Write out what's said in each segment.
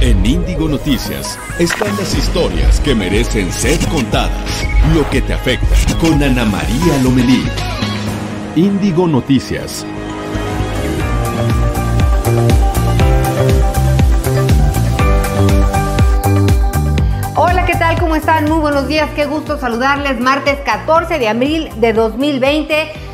En Índigo Noticias están las historias que merecen ser contadas. Lo que te afecta con Ana María Lomelí. Índigo Noticias. Hola, ¿qué tal? ¿Cómo están? Muy buenos días, qué gusto saludarles. Martes 14 de abril de 2020.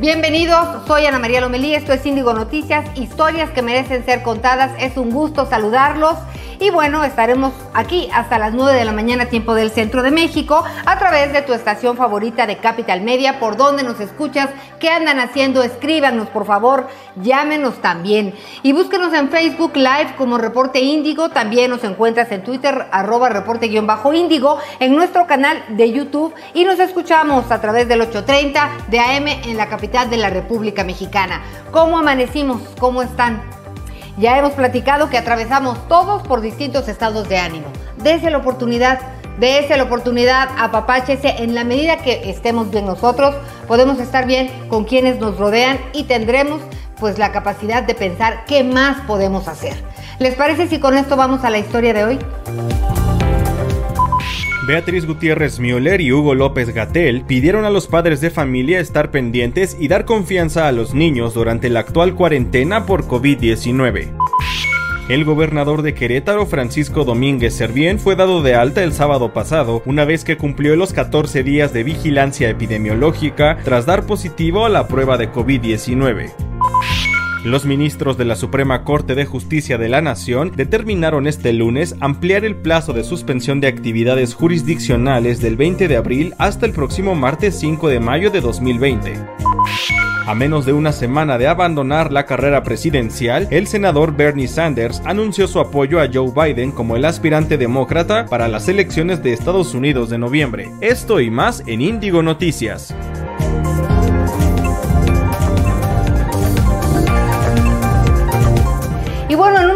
Bienvenidos, soy Ana María Lomelí, esto es Índigo Noticias, historias que merecen ser contadas. Es un gusto saludarlos. Y bueno, estaremos aquí hasta las 9 de la mañana, tiempo del centro de México, a través de tu estación favorita de Capital Media, por donde nos escuchas, qué andan haciendo, escríbanos por favor, llámenos también. Y búsquenos en Facebook Live como Reporte Índigo, también nos encuentras en Twitter, arroba reporte-índigo, en nuestro canal de YouTube y nos escuchamos a través del 830 de AM en la capital de la República Mexicana. ¿Cómo amanecimos? ¿Cómo están? Ya hemos platicado que atravesamos todos por distintos estados de ánimo. Dese la oportunidad, dése la oportunidad, apapáchese en la medida que estemos bien nosotros, podemos estar bien con quienes nos rodean y tendremos pues la capacidad de pensar qué más podemos hacer. ¿Les parece si con esto vamos a la historia de hoy? Beatriz Gutiérrez Müller y Hugo López Gatel pidieron a los padres de familia estar pendientes y dar confianza a los niños durante la actual cuarentena por COVID-19. El gobernador de Querétaro, Francisco Domínguez Servién, fue dado de alta el sábado pasado, una vez que cumplió los 14 días de vigilancia epidemiológica tras dar positivo a la prueba de COVID-19. Los ministros de la Suprema Corte de Justicia de la Nación determinaron este lunes ampliar el plazo de suspensión de actividades jurisdiccionales del 20 de abril hasta el próximo martes 5 de mayo de 2020. A menos de una semana de abandonar la carrera presidencial, el senador Bernie Sanders anunció su apoyo a Joe Biden como el aspirante demócrata para las elecciones de Estados Unidos de noviembre. Esto y más en Índigo Noticias.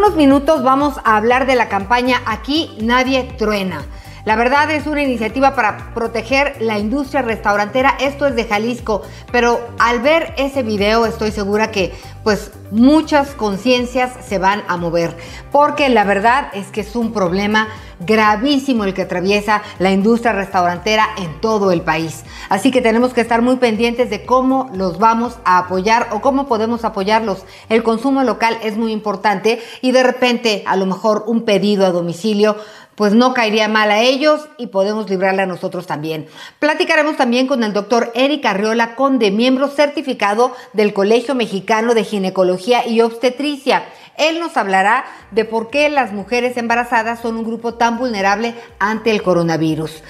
Unos minutos vamos a hablar de la campaña Aquí nadie truena. La verdad es una iniciativa para proteger la industria restaurantera. Esto es de Jalisco, pero al ver ese video estoy segura que pues muchas conciencias se van a mover, porque la verdad es que es un problema gravísimo el que atraviesa la industria restaurantera en todo el país. Así que tenemos que estar muy pendientes de cómo los vamos a apoyar o cómo podemos apoyarlos. El consumo local es muy importante y de repente a lo mejor un pedido a domicilio pues no caería mal a ellos y podemos librarle a nosotros también. Platicaremos también con el doctor Eric Arriola Conde, miembro certificado del Colegio Mexicano de Ginecología y Obstetricia. Él nos hablará de por qué las mujeres embarazadas son un grupo tan vulnerable ante el coronavirus.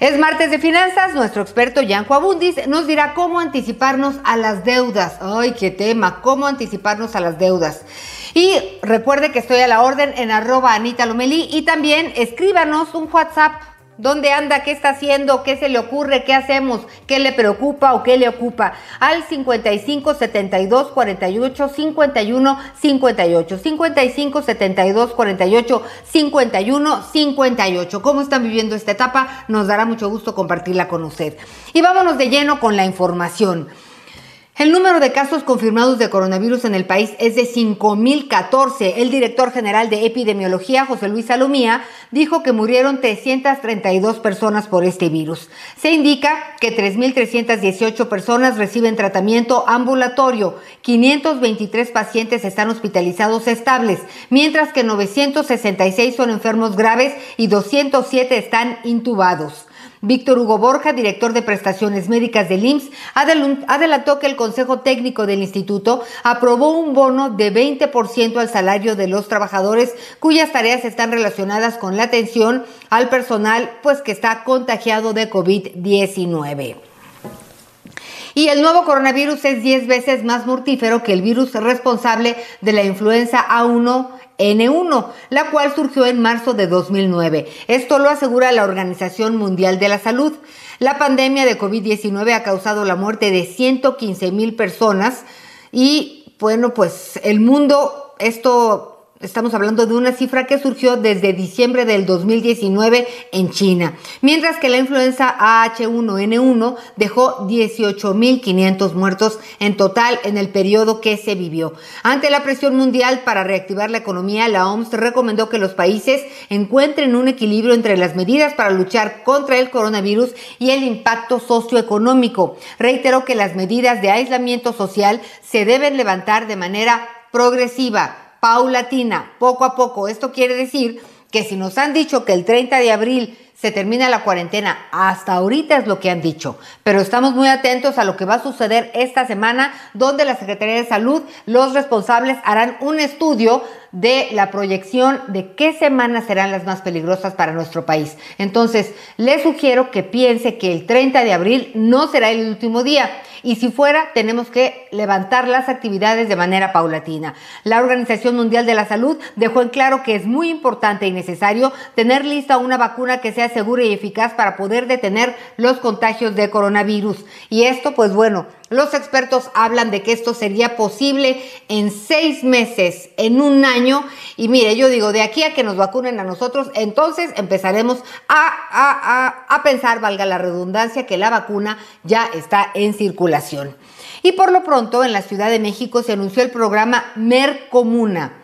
Es martes de finanzas, nuestro experto Yanko Abundis nos dirá cómo anticiparnos a las deudas. Ay, qué tema, cómo anticiparnos a las deudas. Y recuerde que estoy a la orden en arroba Anita Lomelí y también escríbanos un WhatsApp. ¿Dónde anda? ¿Qué está haciendo? ¿Qué se le ocurre? ¿Qué hacemos? ¿Qué le preocupa o qué le ocupa? Al 55 72 48 51 58. 55 72 48 51 58. ¿Cómo están viviendo esta etapa? Nos dará mucho gusto compartirla con usted. Y vámonos de lleno con la información. El número de casos confirmados de coronavirus en el país es de 5.014. El director general de epidemiología, José Luis Salomía, dijo que murieron 332 personas por este virus. Se indica que 3.318 personas reciben tratamiento ambulatorio, 523 pacientes están hospitalizados estables, mientras que 966 son enfermos graves y 207 están intubados. Víctor Hugo Borja, director de prestaciones médicas del IMSS, adelantó que el Consejo Técnico del Instituto aprobó un bono de 20% al salario de los trabajadores cuyas tareas están relacionadas con la atención al personal pues que está contagiado de COVID-19. Y el nuevo coronavirus es 10 veces más mortífero que el virus responsable de la influenza A1 N1, la cual surgió en marzo de 2009. Esto lo asegura la Organización Mundial de la Salud. La pandemia de COVID-19 ha causado la muerte de 115 mil personas y bueno, pues el mundo, esto Estamos hablando de una cifra que surgió desde diciembre del 2019 en China, mientras que la influenza H1N1 dejó 18.500 muertos en total en el periodo que se vivió. Ante la presión mundial para reactivar la economía, la OMS recomendó que los países encuentren un equilibrio entre las medidas para luchar contra el coronavirus y el impacto socioeconómico. Reiteró que las medidas de aislamiento social se deben levantar de manera progresiva paulatina, poco a poco. Esto quiere decir que si nos han dicho que el 30 de abril se termina la cuarentena, hasta ahorita es lo que han dicho, pero estamos muy atentos a lo que va a suceder esta semana, donde la Secretaría de Salud, los responsables harán un estudio de la proyección de qué semanas serán las más peligrosas para nuestro país. Entonces, les sugiero que piense que el 30 de abril no será el último día y si fuera, tenemos que levantar las actividades de manera paulatina. La Organización Mundial de la Salud dejó en claro que es muy importante y necesario tener lista una vacuna que sea segura y eficaz para poder detener los contagios de coronavirus. Y esto, pues bueno, los expertos hablan de que esto sería posible en seis meses, en un año. Y mire, yo digo, de aquí a que nos vacunen a nosotros, entonces empezaremos a, a pensar, valga la redundancia, que la vacuna ya está en circulación. Y por lo pronto, en la Ciudad de México se anunció el programa Mercomuna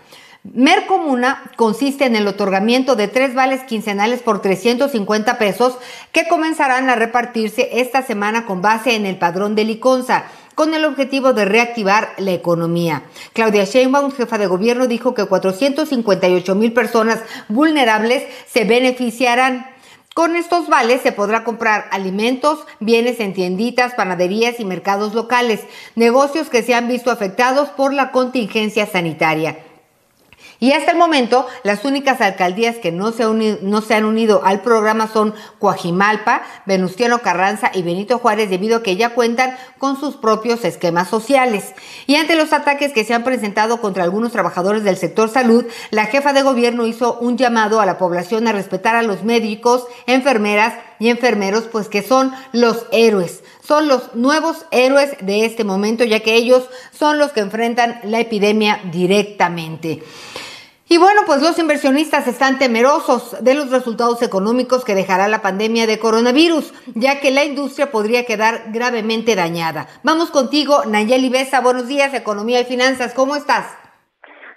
Mercomuna consiste en el otorgamiento de tres vales quincenales por 350 pesos que comenzarán a repartirse esta semana con base en el padrón de Liconza con el objetivo de reactivar la economía. Claudia Sheinbaum, jefa de gobierno, dijo que 458 mil personas vulnerables se beneficiarán. Con estos vales se podrá comprar alimentos, bienes en tienditas, panaderías y mercados locales, negocios que se han visto afectados por la contingencia sanitaria. Y hasta el momento, las únicas alcaldías que no se, han unido al programa son Coajimalpa, Venustiano Carranza y Benito Juárez, debido a que ya cuentan con sus propios esquemas sociales. Y ante los ataques que se han presentado contra algunos trabajadores del sector salud, la jefa de gobierno hizo un llamado a la población a respetar a los médicos, enfermeras y enfermeros, pues que son los héroes son los nuevos héroes de este momento, ya que ellos son los que enfrentan la epidemia directamente. Y bueno, pues los inversionistas están temerosos de los resultados económicos que dejará la pandemia de coronavirus, ya que la industria podría quedar gravemente dañada. Vamos contigo, Nayeli Besa. Buenos días, Economía y Finanzas. ¿Cómo estás?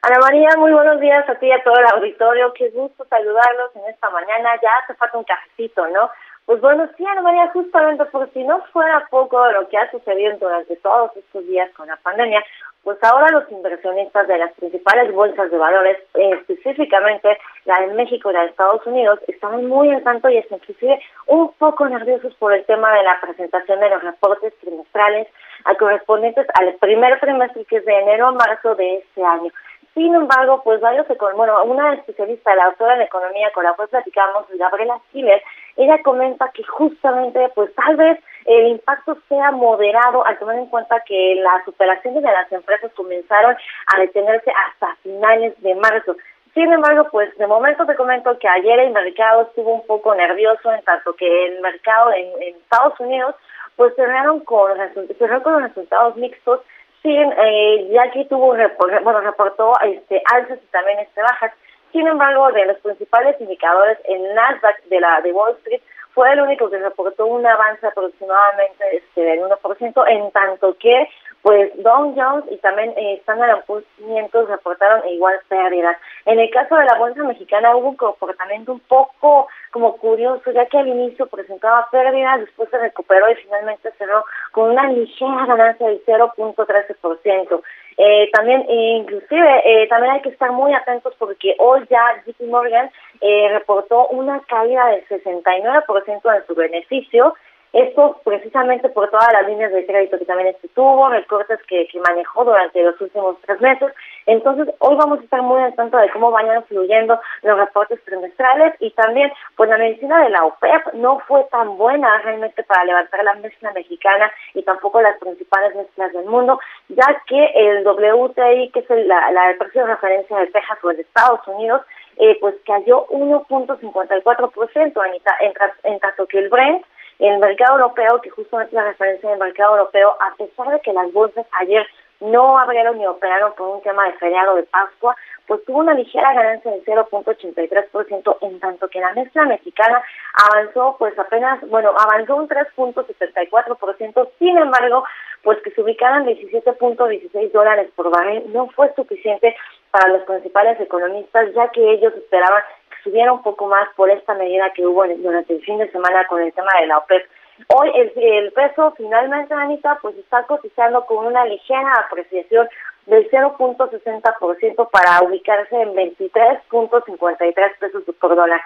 Ana María, muy buenos días a ti y a todo el auditorio. Qué gusto saludarlos en esta mañana. Ya hace falta un cafecito, ¿no? Pues bueno, sí, Ana María, justamente por si no fuera poco de lo que ha sucedido durante todos estos días con la pandemia, pues ahora los inversionistas de las principales bolsas de valores, específicamente la de México y la de Estados Unidos, están muy en tanto y es inclusive un poco nerviosos por el tema de la presentación de los reportes trimestrales a correspondientes al primer trimestre que es de enero a marzo de este año. Sin embargo, pues varios, bueno, una especialista, la doctora en economía con la cual platicamos, Gabriela Siles, ella comenta que justamente, pues tal vez el impacto sea moderado al tomar en cuenta que las operaciones de las empresas comenzaron a detenerse hasta finales de marzo. Sin embargo, pues de momento te comento que ayer el mercado estuvo un poco nervioso en tanto que el mercado en, Estados Unidos pues cerraron con, resultados mixtos Sí, eh, ya que tuvo, bueno, reportó este, alzas y también este, bajas. Sin embargo, de los principales indicadores, el Nasdaq de la de Wall Street fue el único que reportó un avance aproximadamente este, del 1%, en tanto que pues Dow Jones y también eh, Standard Poor's 500 reportaron igual pérdidas. En el caso de la bolsa mexicana hubo un comportamiento un poco como curioso, ya que al inicio presentaba pérdidas, después se recuperó y finalmente cerró con una ligera ganancia del 0.13%. Eh, también, inclusive, eh, también hay que estar muy atentos porque hoy ya JP Morgan eh, reportó una caída del 69% en su beneficio esto precisamente por todas las líneas de crédito que también este tuvo, recortes que, que manejó durante los últimos tres meses. Entonces, hoy vamos a estar muy al tanto de cómo vayan fluyendo los reportes trimestrales y también, pues la medicina de la OPEP no fue tan buena realmente para levantar la mezcla mexicana y tampoco las principales mezclas del mundo, ya que el WTI, que es el, la, la, precio de referencia de Texas o de Estados Unidos, eh, pues cayó 1.54% en, en, en tanto que el Brent el mercado europeo, que justamente la referencia del mercado europeo, a pesar de que las bolsas ayer no abrieron ni operaron por un tema de feriado de Pascua, pues tuvo una ligera ganancia del 0.83%, en tanto que la mezcla mexicana avanzó pues apenas, bueno, avanzó un 3.74%, sin embargo, pues que se ubicaran 17.16 dólares por barril no fue suficiente para los principales economistas, ya que ellos esperaban que subiera un poco más por esta medida que hubo durante el fin de semana con el tema de la OPEP. Hoy el, peso finalmente, Anita, pues está cotizando con una ligera apreciación del 0.60% para ubicarse en 23.53 pesos por dólar.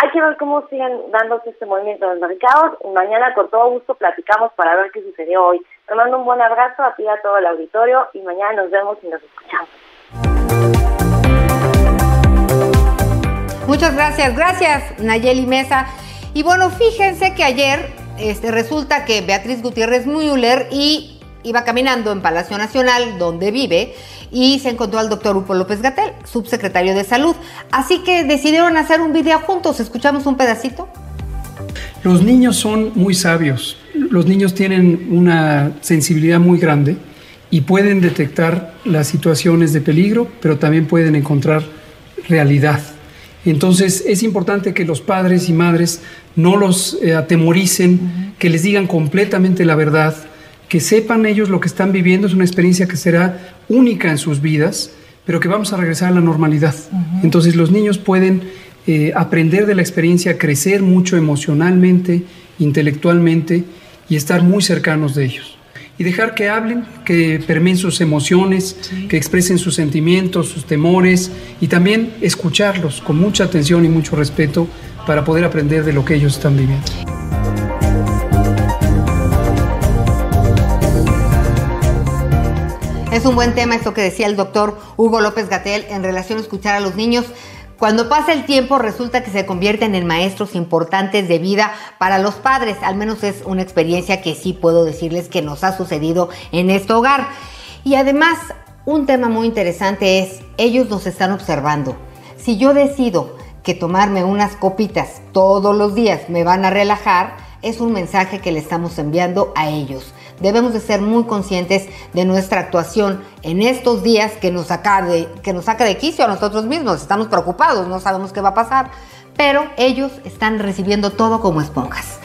Hay que ver cómo siguen dándose este movimiento en los mercados. Mañana con todo gusto platicamos para ver qué sucedió hoy. Te mando un buen abrazo a ti a todo el auditorio y mañana nos vemos y nos escuchamos. Muchas gracias, gracias Nayeli Mesa. Y bueno, fíjense que ayer este, resulta que Beatriz Gutiérrez Müller y iba caminando en Palacio Nacional, donde vive, y se encontró al doctor Hugo López Gatel, subsecretario de Salud. Así que decidieron hacer un video juntos. ¿Escuchamos un pedacito? Los niños son muy sabios. Los niños tienen una sensibilidad muy grande y pueden detectar las situaciones de peligro, pero también pueden encontrar realidad. Entonces es importante que los padres y madres no los eh, atemoricen, que les digan completamente la verdad, que sepan ellos lo que están viviendo, es una experiencia que será única en sus vidas, pero que vamos a regresar a la normalidad. Entonces los niños pueden eh, aprender de la experiencia, crecer mucho emocionalmente, intelectualmente y estar muy cercanos de ellos. Y dejar que hablen, que permeen sus emociones, que expresen sus sentimientos, sus temores y también escucharlos con mucha atención y mucho respeto para poder aprender de lo que ellos están viviendo. Es un buen tema esto que decía el doctor Hugo López Gatel en relación a escuchar a los niños. Cuando pasa el tiempo resulta que se convierten en maestros importantes de vida para los padres. Al menos es una experiencia que sí puedo decirles que nos ha sucedido en este hogar. Y además, un tema muy interesante es, ellos nos están observando. Si yo decido que tomarme unas copitas todos los días me van a relajar, es un mensaje que le estamos enviando a ellos debemos de ser muy conscientes de nuestra actuación en estos días que nos saca de, que nos saca de quicio a nosotros mismos. Estamos preocupados, no sabemos qué va a pasar, pero ellos están recibiendo todo como esponjas.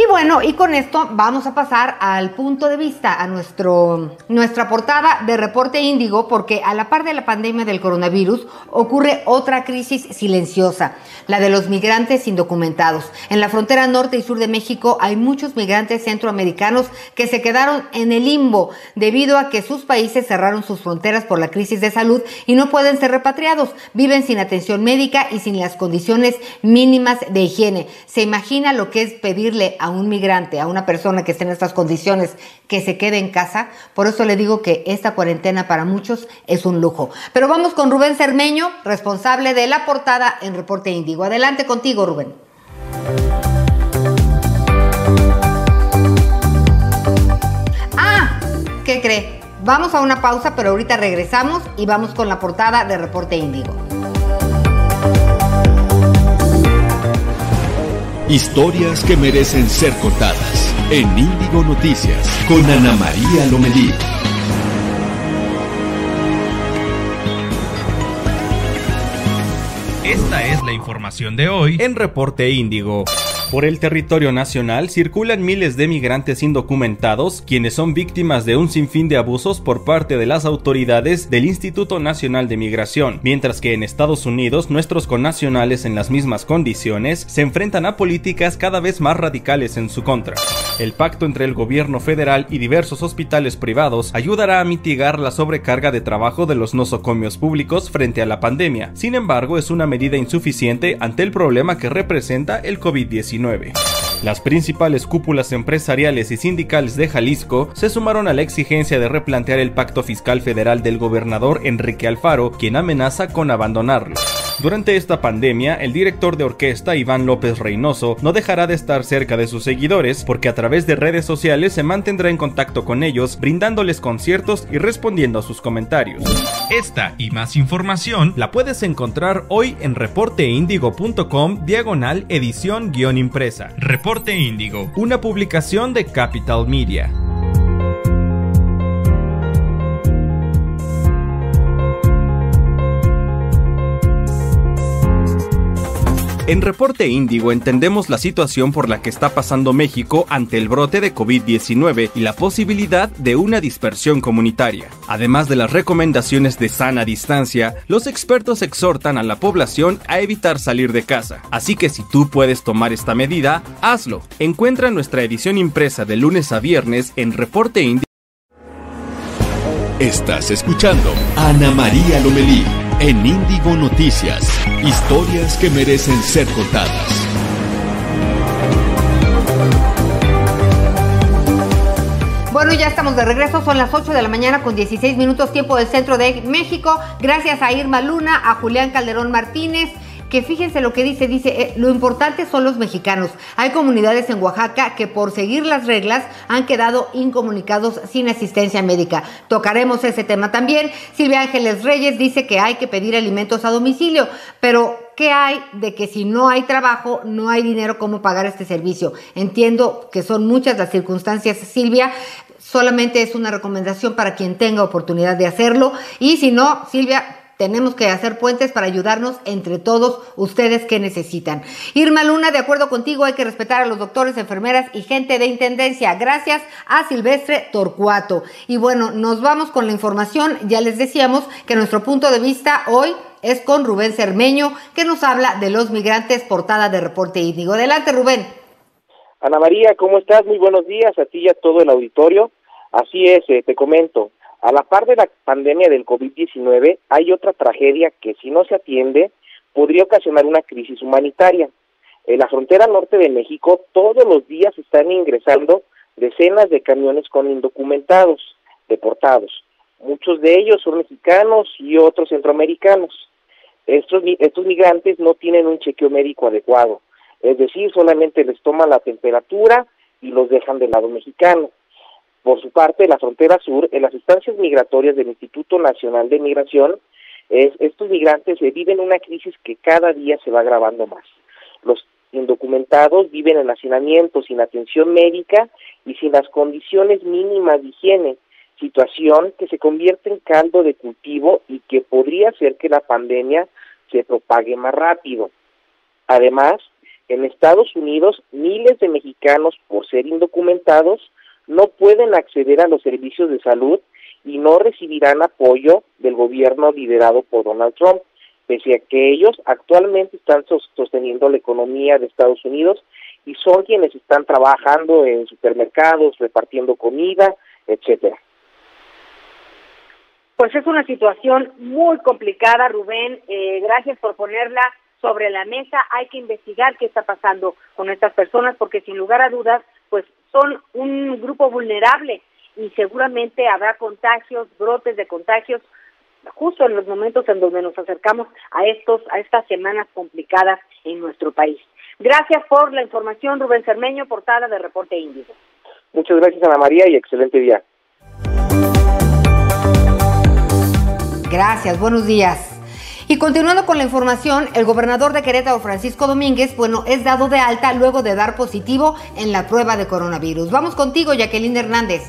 Y bueno, y con esto vamos a pasar al punto de vista, a nuestro, nuestra portada de reporte índigo, porque a la par de la pandemia del coronavirus ocurre otra crisis silenciosa, la de los migrantes indocumentados. En la frontera norte y sur de México hay muchos migrantes centroamericanos que se quedaron en el limbo debido a que sus países cerraron sus fronteras por la crisis de salud y no pueden ser repatriados. Viven sin atención médica y sin las condiciones mínimas de higiene. ¿Se imagina lo que es pedirle a un migrante, a una persona que esté en estas condiciones, que se quede en casa. Por eso le digo que esta cuarentena para muchos es un lujo. Pero vamos con Rubén Cermeño, responsable de la portada en Reporte Índigo. Adelante contigo, Rubén. Ah, ¿qué cree? Vamos a una pausa, pero ahorita regresamos y vamos con la portada de Reporte Índigo. Historias que merecen ser contadas en Índigo Noticias con Ana María Lomelí. Esta es la información de hoy en Reporte Índigo. Por el territorio nacional circulan miles de migrantes indocumentados, quienes son víctimas de un sinfín de abusos por parte de las autoridades del Instituto Nacional de Migración, mientras que en Estados Unidos nuestros connacionales en las mismas condiciones se enfrentan a políticas cada vez más radicales en su contra. El pacto entre el gobierno federal y diversos hospitales privados ayudará a mitigar la sobrecarga de trabajo de los nosocomios públicos frente a la pandemia. Sin embargo, es una medida insuficiente ante el problema que representa el COVID-19. Las principales cúpulas empresariales y sindicales de Jalisco se sumaron a la exigencia de replantear el pacto fiscal federal del gobernador Enrique Alfaro, quien amenaza con abandonarlo. Durante esta pandemia, el director de orquesta Iván López Reynoso no dejará de estar cerca de sus seguidores porque a través de redes sociales se mantendrá en contacto con ellos, brindándoles conciertos y respondiendo a sus comentarios. Esta y más información la puedes encontrar hoy en reporteindigo.com diagonal edición guion impresa. Reporte Índigo, una publicación de Capital Media. En Reporte Índigo entendemos la situación por la que está pasando México ante el brote de COVID-19 y la posibilidad de una dispersión comunitaria. Además de las recomendaciones de sana distancia, los expertos exhortan a la población a evitar salir de casa. Así que si tú puedes tomar esta medida, hazlo. Encuentra nuestra edición impresa de lunes a viernes en Reporte Índigo. Estás escuchando Ana María Lomelí en Índigo Noticias. Historias que merecen ser contadas. Bueno, ya estamos de regreso, son las 8 de la mañana con 16 minutos tiempo del centro de México. Gracias a Irma Luna, a Julián Calderón Martínez que fíjense lo que dice, dice, eh, lo importante son los mexicanos. Hay comunidades en Oaxaca que por seguir las reglas han quedado incomunicados sin asistencia médica. Tocaremos ese tema también. Silvia Ángeles Reyes dice que hay que pedir alimentos a domicilio, pero ¿qué hay de que si no hay trabajo, no hay dinero cómo pagar este servicio? Entiendo que son muchas las circunstancias, Silvia, solamente es una recomendación para quien tenga oportunidad de hacerlo. Y si no, Silvia, tenemos que hacer puentes para ayudarnos entre todos ustedes que necesitan. Irma Luna, de acuerdo contigo, hay que respetar a los doctores, enfermeras y gente de intendencia. Gracias a Silvestre Torcuato. Y bueno, nos vamos con la información. Ya les decíamos que nuestro punto de vista hoy es con Rubén Cermeño, que nos habla de los migrantes, portada de Reporte Índigo. Adelante, Rubén. Ana María, ¿cómo estás? Muy buenos días a ti y a todo el auditorio. Así es, eh, te comento. A la par de la pandemia del COVID-19, hay otra tragedia que si no se atiende podría ocasionar una crisis humanitaria. En la frontera norte de México todos los días están ingresando decenas de camiones con indocumentados, deportados. Muchos de ellos son mexicanos y otros centroamericanos. Estos, estos migrantes no tienen un chequeo médico adecuado, es decir, solamente les toman la temperatura y los dejan del lado mexicano. Por su parte, la frontera sur, en las instancias migratorias del Instituto Nacional de Migración, es, estos migrantes viven una crisis que cada día se va agravando más. Los indocumentados viven en hacinamiento, sin atención médica y sin las condiciones mínimas de higiene, situación que se convierte en caldo de cultivo y que podría hacer que la pandemia se propague más rápido. Además, en Estados Unidos, miles de mexicanos, por ser indocumentados, no pueden acceder a los servicios de salud y no recibirán apoyo del gobierno liderado por Donald Trump, pese a que ellos actualmente están sosteniendo la economía de Estados Unidos y son quienes están trabajando en supermercados, repartiendo comida, etcétera. Pues es una situación muy complicada, Rubén. Eh, gracias por ponerla sobre la mesa. Hay que investigar qué está pasando con estas personas, porque sin lugar a dudas, pues son un grupo vulnerable y seguramente habrá contagios, brotes de contagios justo en los momentos en donde nos acercamos a estos a estas semanas complicadas en nuestro país. Gracias por la información, Rubén Cermeño, portada de Reporte Índigo. Muchas gracias, Ana María, y excelente día. Gracias, buenos días. Y continuando con la información, el gobernador de Querétaro, Francisco Domínguez, bueno, es dado de alta luego de dar positivo en la prueba de coronavirus. Vamos contigo, Jacqueline Hernández.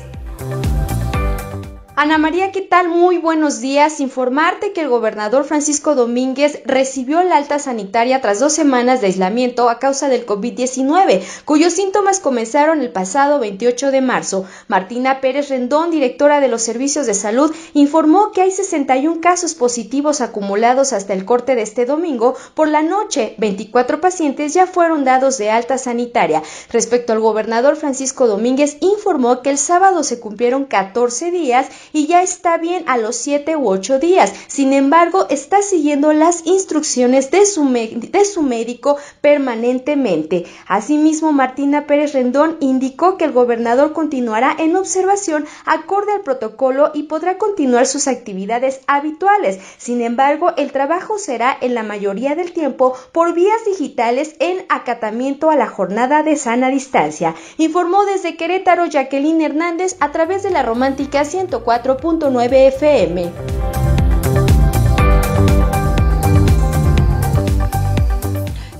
Ana María, ¿qué tal? Muy buenos días. Informarte que el gobernador Francisco Domínguez recibió la alta sanitaria tras dos semanas de aislamiento a causa del COVID-19, cuyos síntomas comenzaron el pasado 28 de marzo. Martina Pérez Rendón, directora de los servicios de salud, informó que hay 61 casos positivos acumulados hasta el corte de este domingo. Por la noche, 24 pacientes ya fueron dados de alta sanitaria. Respecto al gobernador Francisco Domínguez, informó que el sábado se cumplieron 14 días y ya está bien a los 7 u 8 días. Sin embargo, está siguiendo las instrucciones de su, de su médico permanentemente. Asimismo, Martina Pérez Rendón indicó que el gobernador continuará en observación acorde al protocolo y podrá continuar sus actividades habituales. Sin embargo, el trabajo será en la mayoría del tiempo por vías digitales en acatamiento a la jornada de sana distancia. Informó desde Querétaro Jacqueline Hernández a través de la romántica 104 4.9 FM.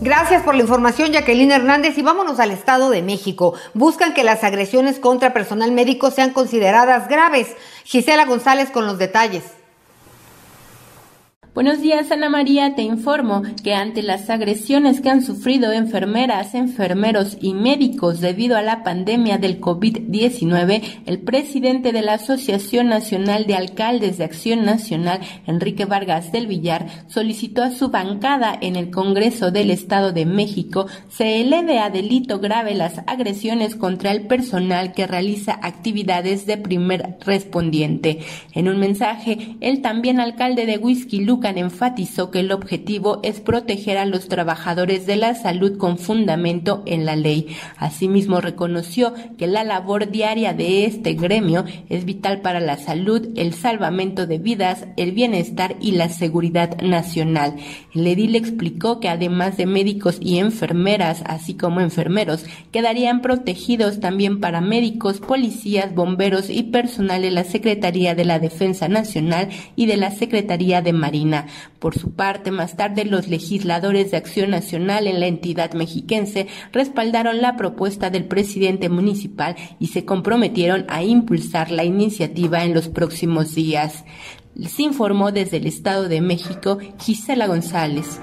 Gracias por la información, Jacqueline Hernández. Y vámonos al Estado de México. Buscan que las agresiones contra personal médico sean consideradas graves. Gisela González con los detalles. Buenos días, Ana María. Te informo que ante las agresiones que han sufrido enfermeras, enfermeros y médicos debido a la pandemia del COVID-19, el presidente de la Asociación Nacional de Alcaldes de Acción Nacional, Enrique Vargas del Villar, solicitó a su bancada en el Congreso del Estado de México se eleve a delito grave las agresiones contra el personal que realiza actividades de primer respondiente. En un mensaje, el también alcalde de Whisky enfatizó que el objetivo es proteger a los trabajadores de la salud con fundamento en la ley. Asimismo, reconoció que la labor diaria de este gremio es vital para la salud, el salvamento de vidas, el bienestar y la seguridad nacional. El explicó que además de médicos y enfermeras, así como enfermeros, quedarían protegidos también paramédicos, policías, bomberos y personal de la Secretaría de la Defensa Nacional y de la Secretaría de Marina. Por su parte, más tarde los legisladores de Acción Nacional en la entidad mexiquense respaldaron la propuesta del presidente municipal y se comprometieron a impulsar la iniciativa en los próximos días. Les informó desde el Estado de México Gisela González.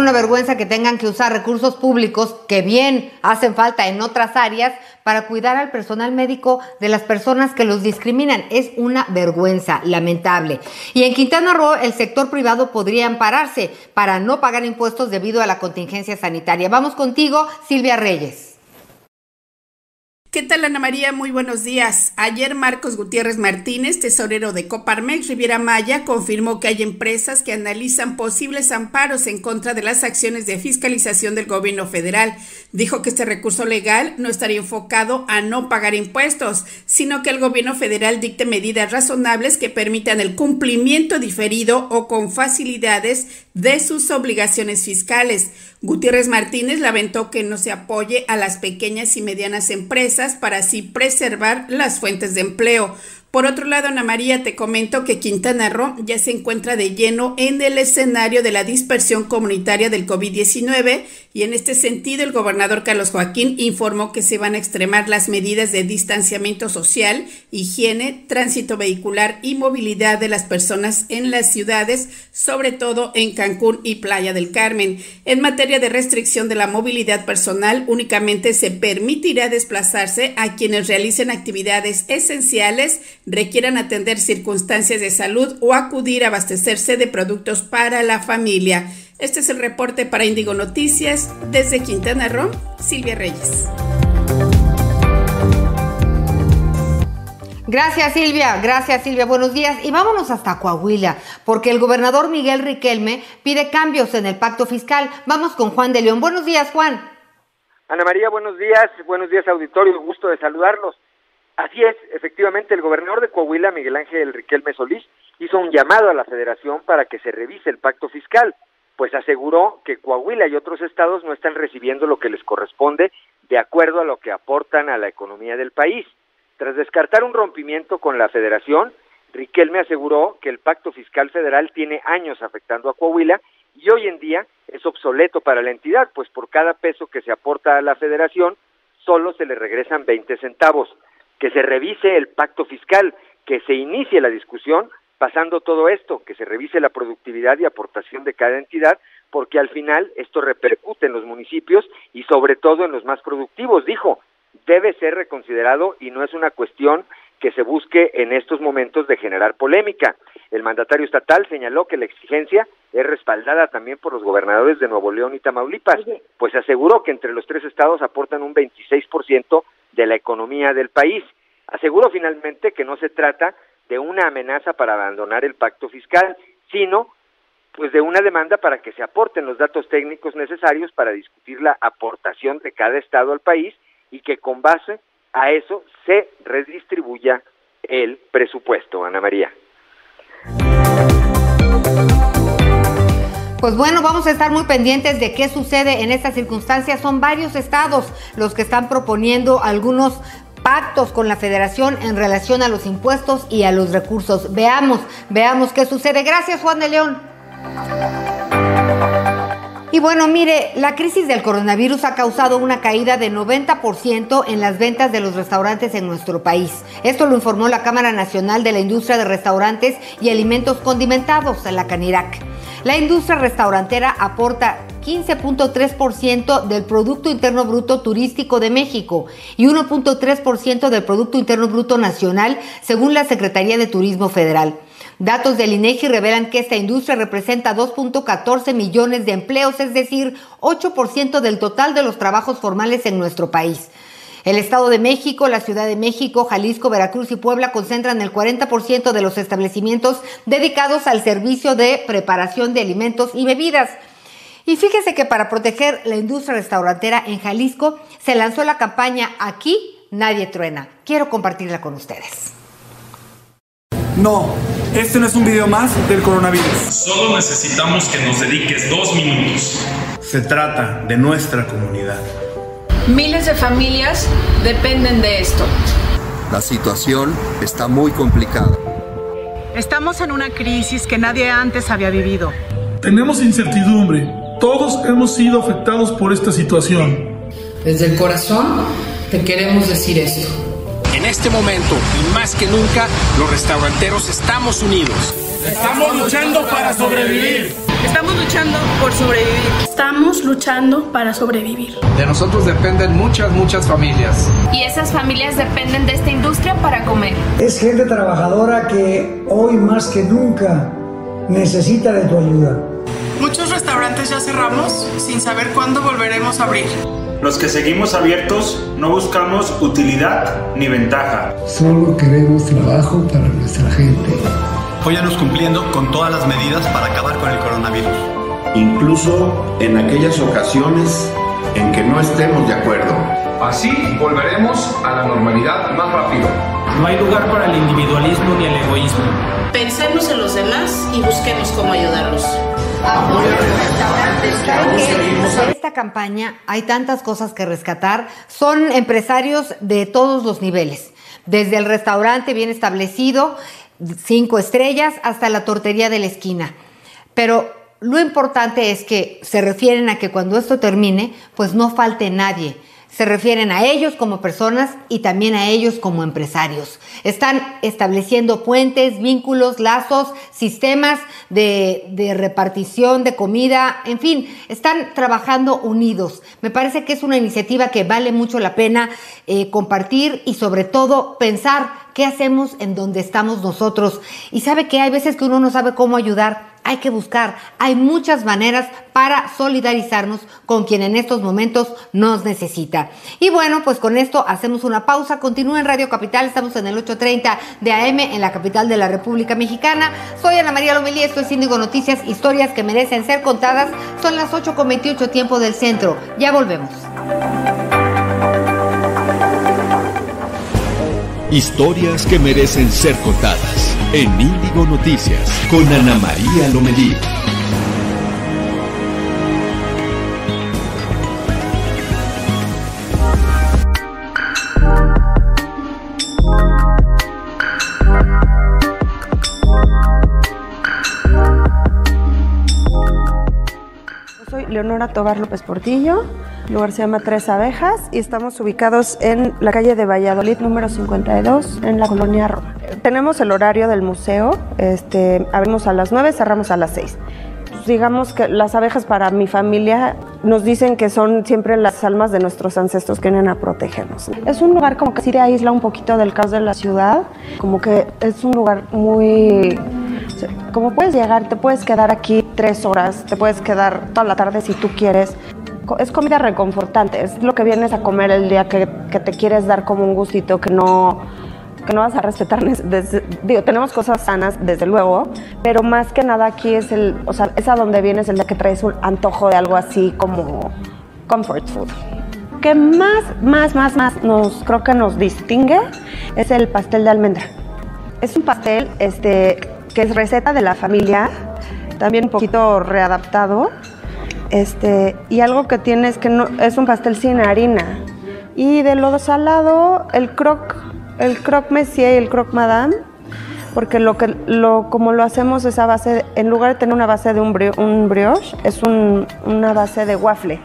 Una vergüenza que tengan que usar recursos públicos que bien hacen falta en otras áreas para cuidar al personal médico de las personas que los discriminan. Es una vergüenza, lamentable. Y en Quintana Roo, el sector privado podría ampararse para no pagar impuestos debido a la contingencia sanitaria. Vamos contigo, Silvia Reyes. ¿Qué tal Ana María? Muy buenos días. Ayer Marcos Gutiérrez Martínez, tesorero de Coparmex Riviera Maya, confirmó que hay empresas que analizan posibles amparos en contra de las acciones de fiscalización del gobierno federal. Dijo que este recurso legal no estaría enfocado a no pagar impuestos, sino que el gobierno federal dicte medidas razonables que permitan el cumplimiento diferido o con facilidades de sus obligaciones fiscales. Gutiérrez Martínez lamentó que no se apoye a las pequeñas y medianas empresas para así preservar las fuentes de empleo. Por otro lado, Ana María, te comento que Quintana Roo ya se encuentra de lleno en el escenario de la dispersión comunitaria del COVID-19 y en este sentido el gobernador Carlos Joaquín informó que se van a extremar las medidas de distanciamiento social, higiene, tránsito vehicular y movilidad de las personas en las ciudades, sobre todo en Cancún y Playa del Carmen. En materia de restricción de la movilidad personal, únicamente se permitirá desplazarse a quienes realicen actividades esenciales requieran atender circunstancias de salud o acudir a abastecerse de productos para la familia. Este es el reporte para Indigo Noticias desde Quintana Roo, Silvia Reyes. Gracias Silvia, gracias Silvia, buenos días. Y vámonos hasta Coahuila, porque el gobernador Miguel Riquelme pide cambios en el pacto fiscal. Vamos con Juan de León. Buenos días, Juan. Ana María, buenos días, buenos días auditorio, gusto de saludarlos. Así es, efectivamente, el gobernador de Coahuila, Miguel Ángel Riquelme Solís, hizo un llamado a la federación para que se revise el pacto fiscal, pues aseguró que Coahuila y otros estados no están recibiendo lo que les corresponde de acuerdo a lo que aportan a la economía del país. Tras descartar un rompimiento con la federación, Riquelme aseguró que el pacto fiscal federal tiene años afectando a Coahuila y hoy en día es obsoleto para la entidad, pues por cada peso que se aporta a la federación solo se le regresan 20 centavos que se revise el pacto fiscal, que se inicie la discusión pasando todo esto, que se revise la productividad y aportación de cada entidad, porque al final esto repercute en los municipios y sobre todo en los más productivos, dijo, debe ser reconsiderado y no es una cuestión que se busque en estos momentos de generar polémica. El mandatario estatal señaló que la exigencia es respaldada también por los gobernadores de Nuevo León y Tamaulipas, pues aseguró que entre los tres estados aportan un 26% de la economía del país. Aseguró finalmente que no se trata de una amenaza para abandonar el pacto fiscal, sino pues de una demanda para que se aporten los datos técnicos necesarios para discutir la aportación de cada estado al país y que con base a eso se redistribuya el presupuesto, Ana María. Pues bueno, vamos a estar muy pendientes de qué sucede en estas circunstancias. Son varios estados los que están proponiendo algunos pactos con la federación en relación a los impuestos y a los recursos. Veamos, veamos qué sucede. Gracias, Juan de León. Y bueno, mire, la crisis del coronavirus ha causado una caída de 90% en las ventas de los restaurantes en nuestro país. Esto lo informó la Cámara Nacional de la Industria de Restaurantes y Alimentos Condimentados, la CANIRAC. La industria restaurantera aporta 15.3% del Producto Interno Bruto Turístico de México y 1.3% del Producto Interno Bruto Nacional, según la Secretaría de Turismo Federal. Datos del INEGI revelan que esta industria representa 2.14 millones de empleos, es decir, 8% del total de los trabajos formales en nuestro país. El Estado de México, la Ciudad de México, Jalisco, Veracruz y Puebla concentran el 40% de los establecimientos dedicados al servicio de preparación de alimentos y bebidas. Y fíjese que para proteger la industria restaurantera en Jalisco se lanzó la campaña Aquí nadie truena. Quiero compartirla con ustedes. No, este no es un video más del coronavirus. Solo necesitamos que nos dediques dos minutos. Se trata de nuestra comunidad. Miles de familias dependen de esto. La situación está muy complicada. Estamos en una crisis que nadie antes había vivido. Tenemos incertidumbre. Todos hemos sido afectados por esta situación. Desde el corazón te queremos decir esto. En este momento y más que nunca, los restauranteros estamos unidos. Estamos luchando para sobrevivir. Estamos luchando por sobrevivir. Estamos luchando para sobrevivir. De nosotros dependen muchas, muchas familias. Y esas familias dependen de esta industria para comer. Es gente trabajadora que hoy más que nunca necesita de tu ayuda. Muchos restaurantes ya cerramos sin saber cuándo volveremos a abrir. Los que seguimos abiertos no buscamos utilidad ni ventaja. Solo queremos trabajo para nuestra gente. Hóyanos cumpliendo con todas las medidas para acabar con el coronavirus. Incluso en aquellas ocasiones en que no estemos de acuerdo. Así volveremos a la normalidad más rápido. No hay lugar para el individualismo ni el egoísmo. Pensemos en los demás y busquemos cómo ayudarlos. Esta campaña hay tantas cosas que rescatar. Son empresarios de todos los niveles, desde el restaurante bien establecido, cinco estrellas, hasta la tortería de la esquina. Pero lo importante es que se refieren a que cuando esto termine, pues no falte nadie se refieren a ellos como personas y también a ellos como empresarios. Están estableciendo puentes, vínculos, lazos, sistemas de, repartición de comida, en fin, están trabajando unidos. Me parece que es una iniciativa que vale mucho la pena eh, compartir y sobre todo pensar qué hacemos en donde estamos nosotros. Y sabe que hay veces que uno no sabe cómo ayudar hay que buscar, hay muchas maneras para solidarizarnos con quien en estos momentos nos necesita. Y bueno, pues con esto hacemos una pausa. Continúa en Radio Capital, estamos en el 8.30 de AM en la capital de la República Mexicana. Soy Ana María Lomelí, esto es Índigo Noticias, historias que merecen ser contadas. Son las 8.28 tiempo del centro. Ya volvemos. Historias que merecen ser contadas en Índigo Noticias con Ana María Lomelí. Leonora Tobar López Portillo, el lugar se llama Tres Abejas y estamos ubicados en la calle de Valladolid número 52 en la colonia Roma. Tenemos el horario del museo, este, abrimos a las 9, cerramos a las 6. Pues digamos que las abejas para mi familia nos dicen que son siempre las almas de nuestros ancestros que vienen a protegernos. Es un lugar como que sí aísla un poquito del caos de la ciudad, como que es un lugar muy como puedes llegar, te puedes quedar aquí tres horas, te puedes quedar toda la tarde si tú quieres. Es comida reconfortante, es lo que vienes a comer el día que, que te quieres dar como un gustito, que no, que no vas a respetar. Desde, digo, tenemos cosas sanas, desde luego, pero más que nada aquí es el, o sea, es a donde vienes el día que traes un antojo de algo así como comfort food. Que más, más, más, más nos, creo que nos distingue es el pastel de almendra. Es un pastel, este, que es receta de la familia, también un poquito readaptado. Este, y algo que tiene es que no, es un pastel sin harina. Y de lo salado, el croc, el croc monsieur y el croc madame, porque lo que lo como lo hacemos es a base en lugar de tener una base de un, un brioche es una base de waffle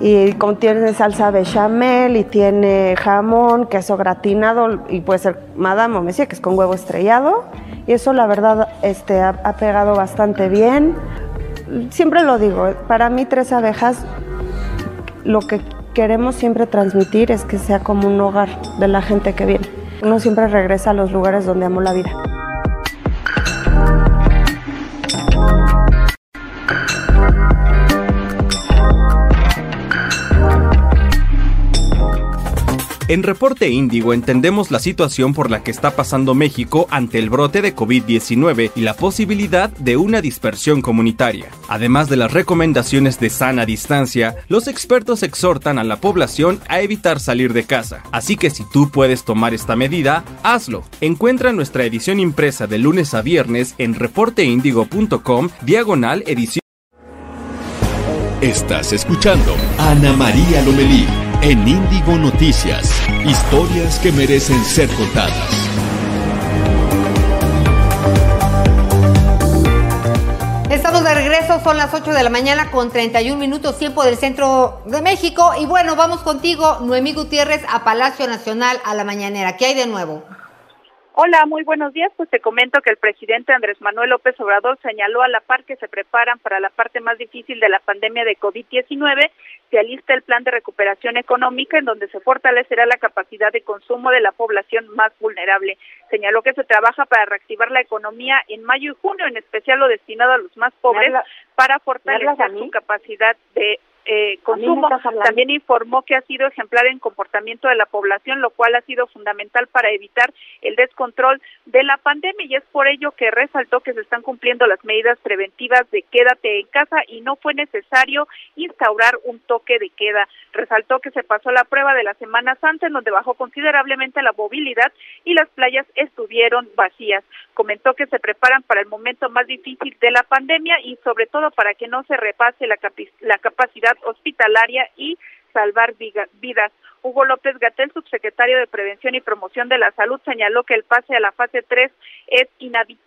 y contiene salsa bechamel y tiene jamón, queso gratinado y puede ser madame o mesía, que es con huevo estrellado. Y eso la verdad este, ha, ha, pegado bastante bien. Siempre lo digo, para mí tres abejas lo que queremos siempre transmitir es que sea como un hogar de la gente que viene. Uno siempre regresa a los lugares donde amó la vida. En Reporte Índigo entendemos la situación por la que está pasando México ante el brote de COVID-19 y la posibilidad de una dispersión comunitaria. Además de las recomendaciones de sana distancia, los expertos exhortan a la población a evitar salir de casa. Así que si tú puedes tomar esta medida, hazlo. Encuentra nuestra edición impresa de lunes a viernes en reporteindigo.com diagonal edición. Estás escuchando Ana María Lomelí en Índigo Noticias. Historias que merecen ser contadas. Estamos de regreso, son las 8 de la mañana con 31 minutos tiempo del centro de México. Y bueno, vamos contigo, Noemí Gutiérrez, a Palacio Nacional, a la mañanera. ¿Qué hay de nuevo? Hola, muy buenos días. Pues te comento que el presidente Andrés Manuel López Obrador señaló a la par que se preparan para la parte más difícil de la pandemia de COVID-19. Se alista el plan de recuperación económica en donde se fortalecerá la capacidad de consumo de la población más vulnerable. Señaló que se trabaja para reactivar la economía en mayo y junio, en especial lo destinado a los más pobres, para fortalecer su capacidad de eh, consumo. También informó que ha sido ejemplar en comportamiento de la población, lo cual ha sido fundamental para evitar el descontrol de la pandemia y es por ello que resaltó que se están cumpliendo las medidas preventivas de quédate en casa y no fue necesario instaurar un toque de queda. Resaltó que se pasó la prueba de la Semana Santa en donde bajó considerablemente la movilidad y las playas estuvieron vacías. Comentó que se preparan para el momento más difícil de la pandemia y sobre todo para que no se repase la, la capacidad hospitalaria y salvar vidas. Hugo López Gatel, subsecretario de Prevención y Promoción de la Salud, señaló que el pase a la fase 3 es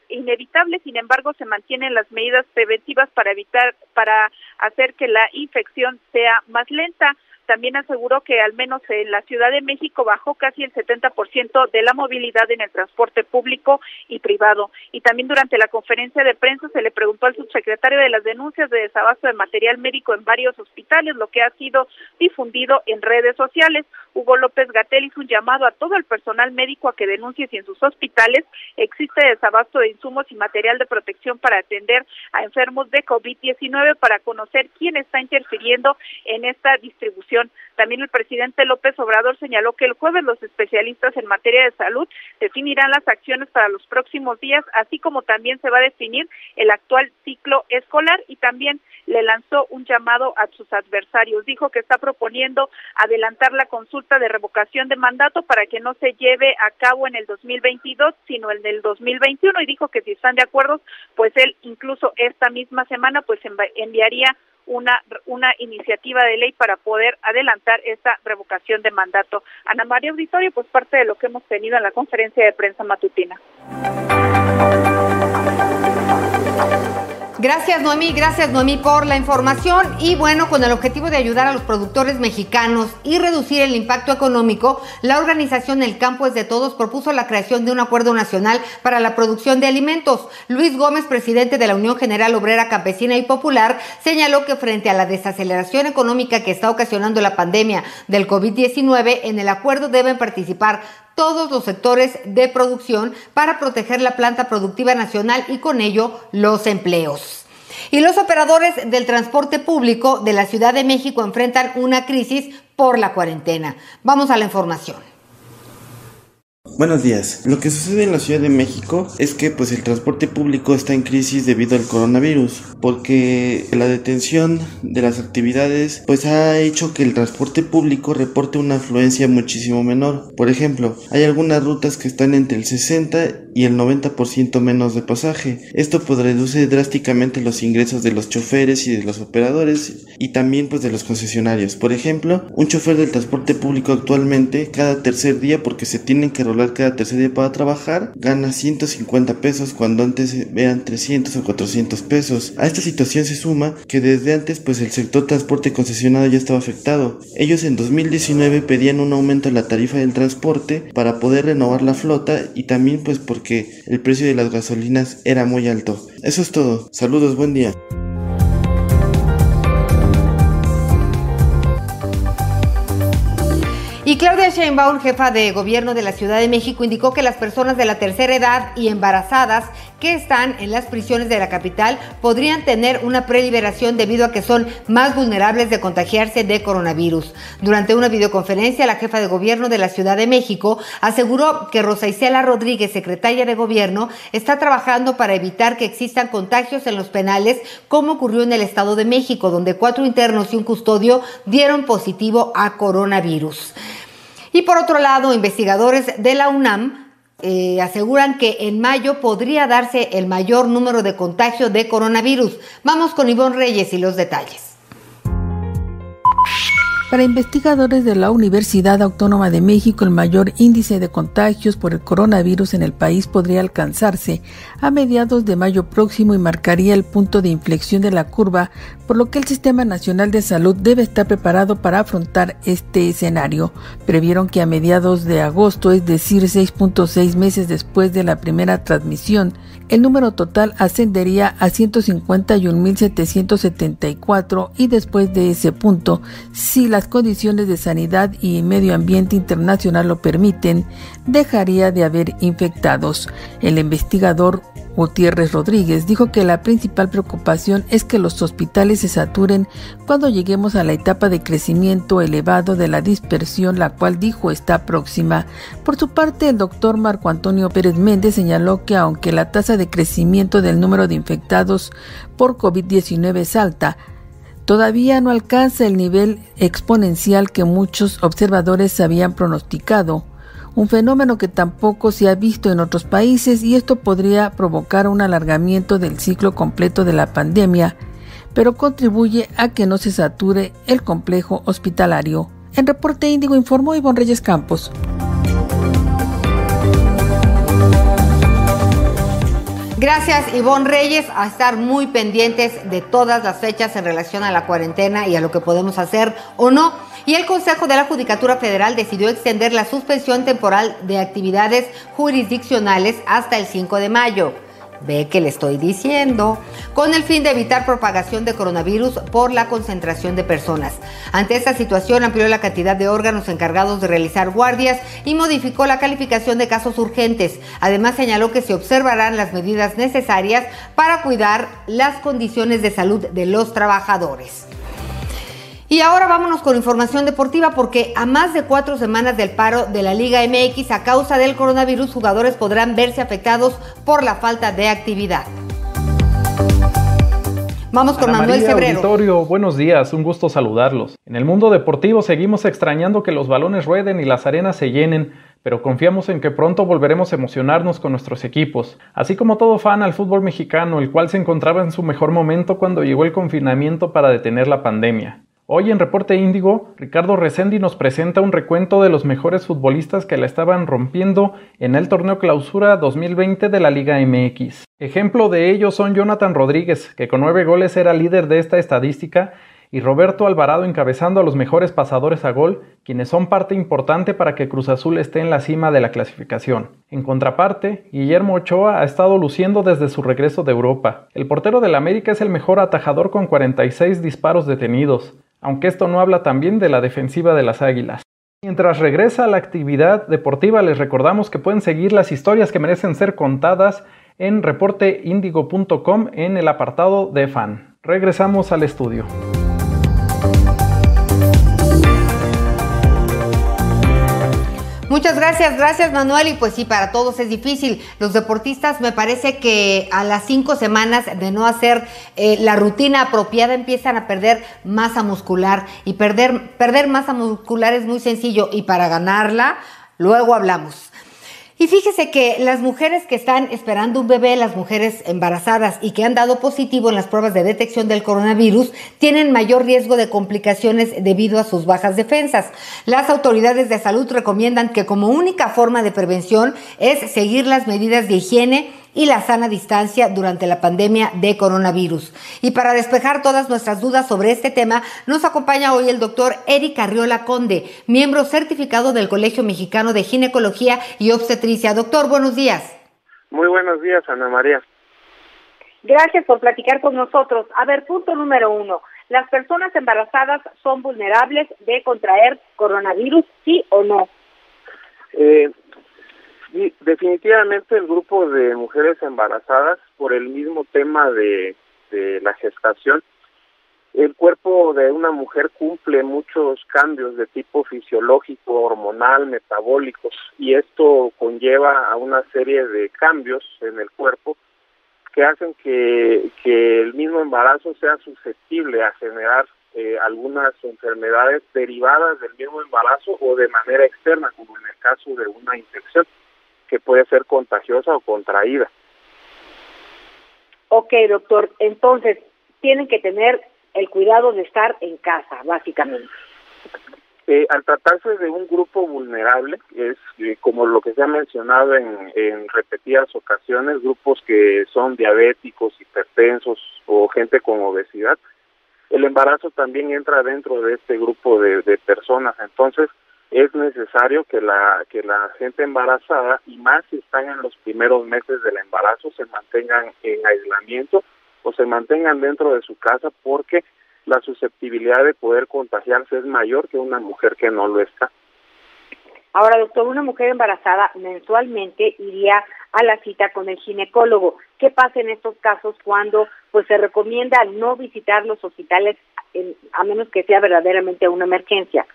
inevitable, sin embargo, se mantienen las medidas preventivas para evitar, para hacer que la infección sea más lenta. También aseguró que al menos en la Ciudad de México bajó casi el 70% de la movilidad en el transporte público y privado. Y también durante la conferencia de prensa se le preguntó al subsecretario de las denuncias de desabasto de material médico en varios hospitales, lo que ha sido difundido en redes sociales. Hugo López Gatel hizo un llamado a todo el personal médico a que denuncie si en sus hospitales existe desabasto de insumos y material de protección para atender a enfermos de COVID-19 para conocer quién está interfiriendo en esta distribución también el presidente López Obrador señaló que el jueves los especialistas en materia de salud definirán las acciones para los próximos días, así como también se va a definir el actual ciclo escolar y también le lanzó un llamado a sus adversarios. Dijo que está proponiendo adelantar la consulta de revocación de mandato para que no se lleve a cabo en el 2022, sino en el 2021 y dijo que si están de acuerdo, pues él incluso esta misma semana pues enviaría una, una iniciativa de ley para poder adelantar esta revocación de mandato. Ana María Auditorio, pues parte de lo que hemos tenido en la conferencia de prensa matutina. Gracias Noemí, gracias Noemí por la información y bueno, con el objetivo de ayudar a los productores mexicanos y reducir el impacto económico, la organización El Campo es de Todos propuso la creación de un acuerdo nacional para la producción de alimentos. Luis Gómez, presidente de la Unión General Obrera Campesina y Popular, señaló que frente a la desaceleración económica que está ocasionando la pandemia del COVID-19, en el acuerdo deben participar todos los sectores de producción para proteger la planta productiva nacional y con ello los empleos. Y los operadores del transporte público de la Ciudad de México enfrentan una crisis por la cuarentena. Vamos a la información. Buenos días. Lo que sucede en la Ciudad de México es que pues el transporte público está en crisis debido al coronavirus, porque la detención de las actividades pues ha hecho que el transporte público reporte una afluencia muchísimo menor. Por ejemplo, hay algunas rutas que están entre el 60 y el 90% menos de pasaje. Esto pues reduce drásticamente los ingresos de los choferes y de los operadores y también pues de los concesionarios. Por ejemplo, un chofer del transporte público actualmente cada tercer día porque se tienen que enrolar cada tercer día para trabajar, gana 150 pesos cuando antes eran 300 o 400 pesos. A esta situación se suma que desde antes pues el sector transporte concesionado ya estaba afectado. Ellos en 2019 pedían un aumento en la tarifa del transporte para poder renovar la flota y también pues porque el precio de las gasolinas era muy alto. Eso es todo. Saludos, buen día. Y Claudia Sheinbaum, jefa de gobierno de la Ciudad de México, indicó que las personas de la tercera edad y embarazadas que están en las prisiones de la capital podrían tener una preliberación debido a que son más vulnerables de contagiarse de coronavirus. Durante una videoconferencia, la jefa de gobierno de la Ciudad de México aseguró que Rosa Isela Rodríguez, secretaria de gobierno, está trabajando para evitar que existan contagios en los penales, como ocurrió en el Estado de México, donde cuatro internos y un custodio dieron positivo a coronavirus. Y por otro lado, investigadores de la UNAM eh, aseguran que en mayo podría darse el mayor número de contagios de coronavirus. Vamos con Ivonne Reyes y los detalles. Para investigadores de la Universidad Autónoma de México, el mayor índice de contagios por el coronavirus en el país podría alcanzarse a mediados de mayo próximo y marcaría el punto de inflexión de la curva, por lo que el Sistema Nacional de Salud debe estar preparado para afrontar este escenario. Previeron que a mediados de agosto, es decir, 6.6 meses después de la primera transmisión, el número total ascendería a 151.774 y después de ese punto, si las condiciones de sanidad y medio ambiente internacional lo permiten, dejaría de haber infectados. El investigador Gutiérrez Rodríguez dijo que la principal preocupación es que los hospitales se saturen cuando lleguemos a la etapa de crecimiento elevado de la dispersión, la cual dijo está próxima. Por su parte, el doctor Marco Antonio Pérez Méndez señaló que aunque la tasa de crecimiento del número de infectados por COVID-19 es alta, todavía no alcanza el nivel exponencial que muchos observadores habían pronosticado un fenómeno que tampoco se ha visto en otros países y esto podría provocar un alargamiento del ciclo completo de la pandemia, pero contribuye a que no se sature el complejo hospitalario. En Reporte Índigo informó Ivonne Reyes Campos. Gracias Ivonne Reyes a estar muy pendientes de todas las fechas en relación a la cuarentena y a lo que podemos hacer o no. Y el Consejo de la Judicatura Federal decidió extender la suspensión temporal de actividades jurisdiccionales hasta el 5 de mayo. Ve que le estoy diciendo, con el fin de evitar propagación de coronavirus por la concentración de personas. Ante esta situación amplió la cantidad de órganos encargados de realizar guardias y modificó la calificación de casos urgentes. Además señaló que se observarán las medidas necesarias para cuidar las condiciones de salud de los trabajadores. Y ahora vámonos con información deportiva porque a más de cuatro semanas del paro de la Liga MX a causa del coronavirus, jugadores podrán verse afectados por la falta de actividad. Vamos con Manuel Febrero. buenos días, un gusto saludarlos. En el mundo deportivo seguimos extrañando que los balones rueden y las arenas se llenen, pero confiamos en que pronto volveremos a emocionarnos con nuestros equipos, así como todo fan al fútbol mexicano, el cual se encontraba en su mejor momento cuando llegó el confinamiento para detener la pandemia. Hoy en Reporte Índigo, Ricardo Resendi nos presenta un recuento de los mejores futbolistas que la estaban rompiendo en el torneo clausura 2020 de la Liga MX. Ejemplo de ello son Jonathan Rodríguez, que con nueve goles era líder de esta estadística, y Roberto Alvarado encabezando a los mejores pasadores a gol, quienes son parte importante para que Cruz Azul esté en la cima de la clasificación. En contraparte, Guillermo Ochoa ha estado luciendo desde su regreso de Europa. El portero del América es el mejor atajador con 46 disparos detenidos aunque esto no habla también de la defensiva de las Águilas. Mientras regresa a la actividad deportiva, les recordamos que pueden seguir las historias que merecen ser contadas en reporteindigo.com en el apartado de fan. Regresamos al estudio. Muchas gracias, gracias Manuel. Y pues sí, para todos es difícil. Los deportistas me parece que a las cinco semanas de no hacer eh, la rutina apropiada empiezan a perder masa muscular. Y perder, perder masa muscular es muy sencillo. Y para ganarla, luego hablamos. Y fíjese que las mujeres que están esperando un bebé, las mujeres embarazadas y que han dado positivo en las pruebas de detección del coronavirus, tienen mayor riesgo de complicaciones debido a sus bajas defensas. Las autoridades de salud recomiendan que como única forma de prevención es seguir las medidas de higiene y la sana distancia durante la pandemia de coronavirus. Y para despejar todas nuestras dudas sobre este tema, nos acompaña hoy el doctor Eric Arriola Conde, miembro certificado del Colegio Mexicano de Ginecología y Obstetricia. Doctor, buenos días. Muy buenos días, Ana María. Gracias por platicar con nosotros. A ver, punto número uno. ¿Las personas embarazadas son vulnerables de contraer coronavirus, sí o no? Eh, Sí, definitivamente el grupo de mujeres embarazadas, por el mismo tema de, de la gestación, el cuerpo de una mujer cumple muchos cambios de tipo fisiológico, hormonal, metabólicos, y esto conlleva a una serie de cambios en el cuerpo que hacen que, que el mismo embarazo sea susceptible a generar eh, algunas enfermedades derivadas del mismo embarazo o de manera externa, como en el caso de una infección que puede ser contagiosa o contraída. Ok, doctor. Entonces, tienen que tener el cuidado de estar en casa, básicamente. Eh, al tratarse de un grupo vulnerable, es eh, como lo que se ha mencionado en, en, repetidas ocasiones, grupos que son diabéticos, hipertensos o gente con obesidad, el embarazo también entra dentro de este grupo de, de personas. Entonces, es necesario que la que la gente embarazada y más si están en los primeros meses del embarazo se mantengan en aislamiento o se mantengan dentro de su casa porque la susceptibilidad de poder contagiarse es mayor que una mujer que no lo está. Ahora, doctor, una mujer embarazada mensualmente iría a la cita con el ginecólogo. ¿Qué pasa en estos casos cuando pues se recomienda no visitar los hospitales a menos que sea verdaderamente una emergencia?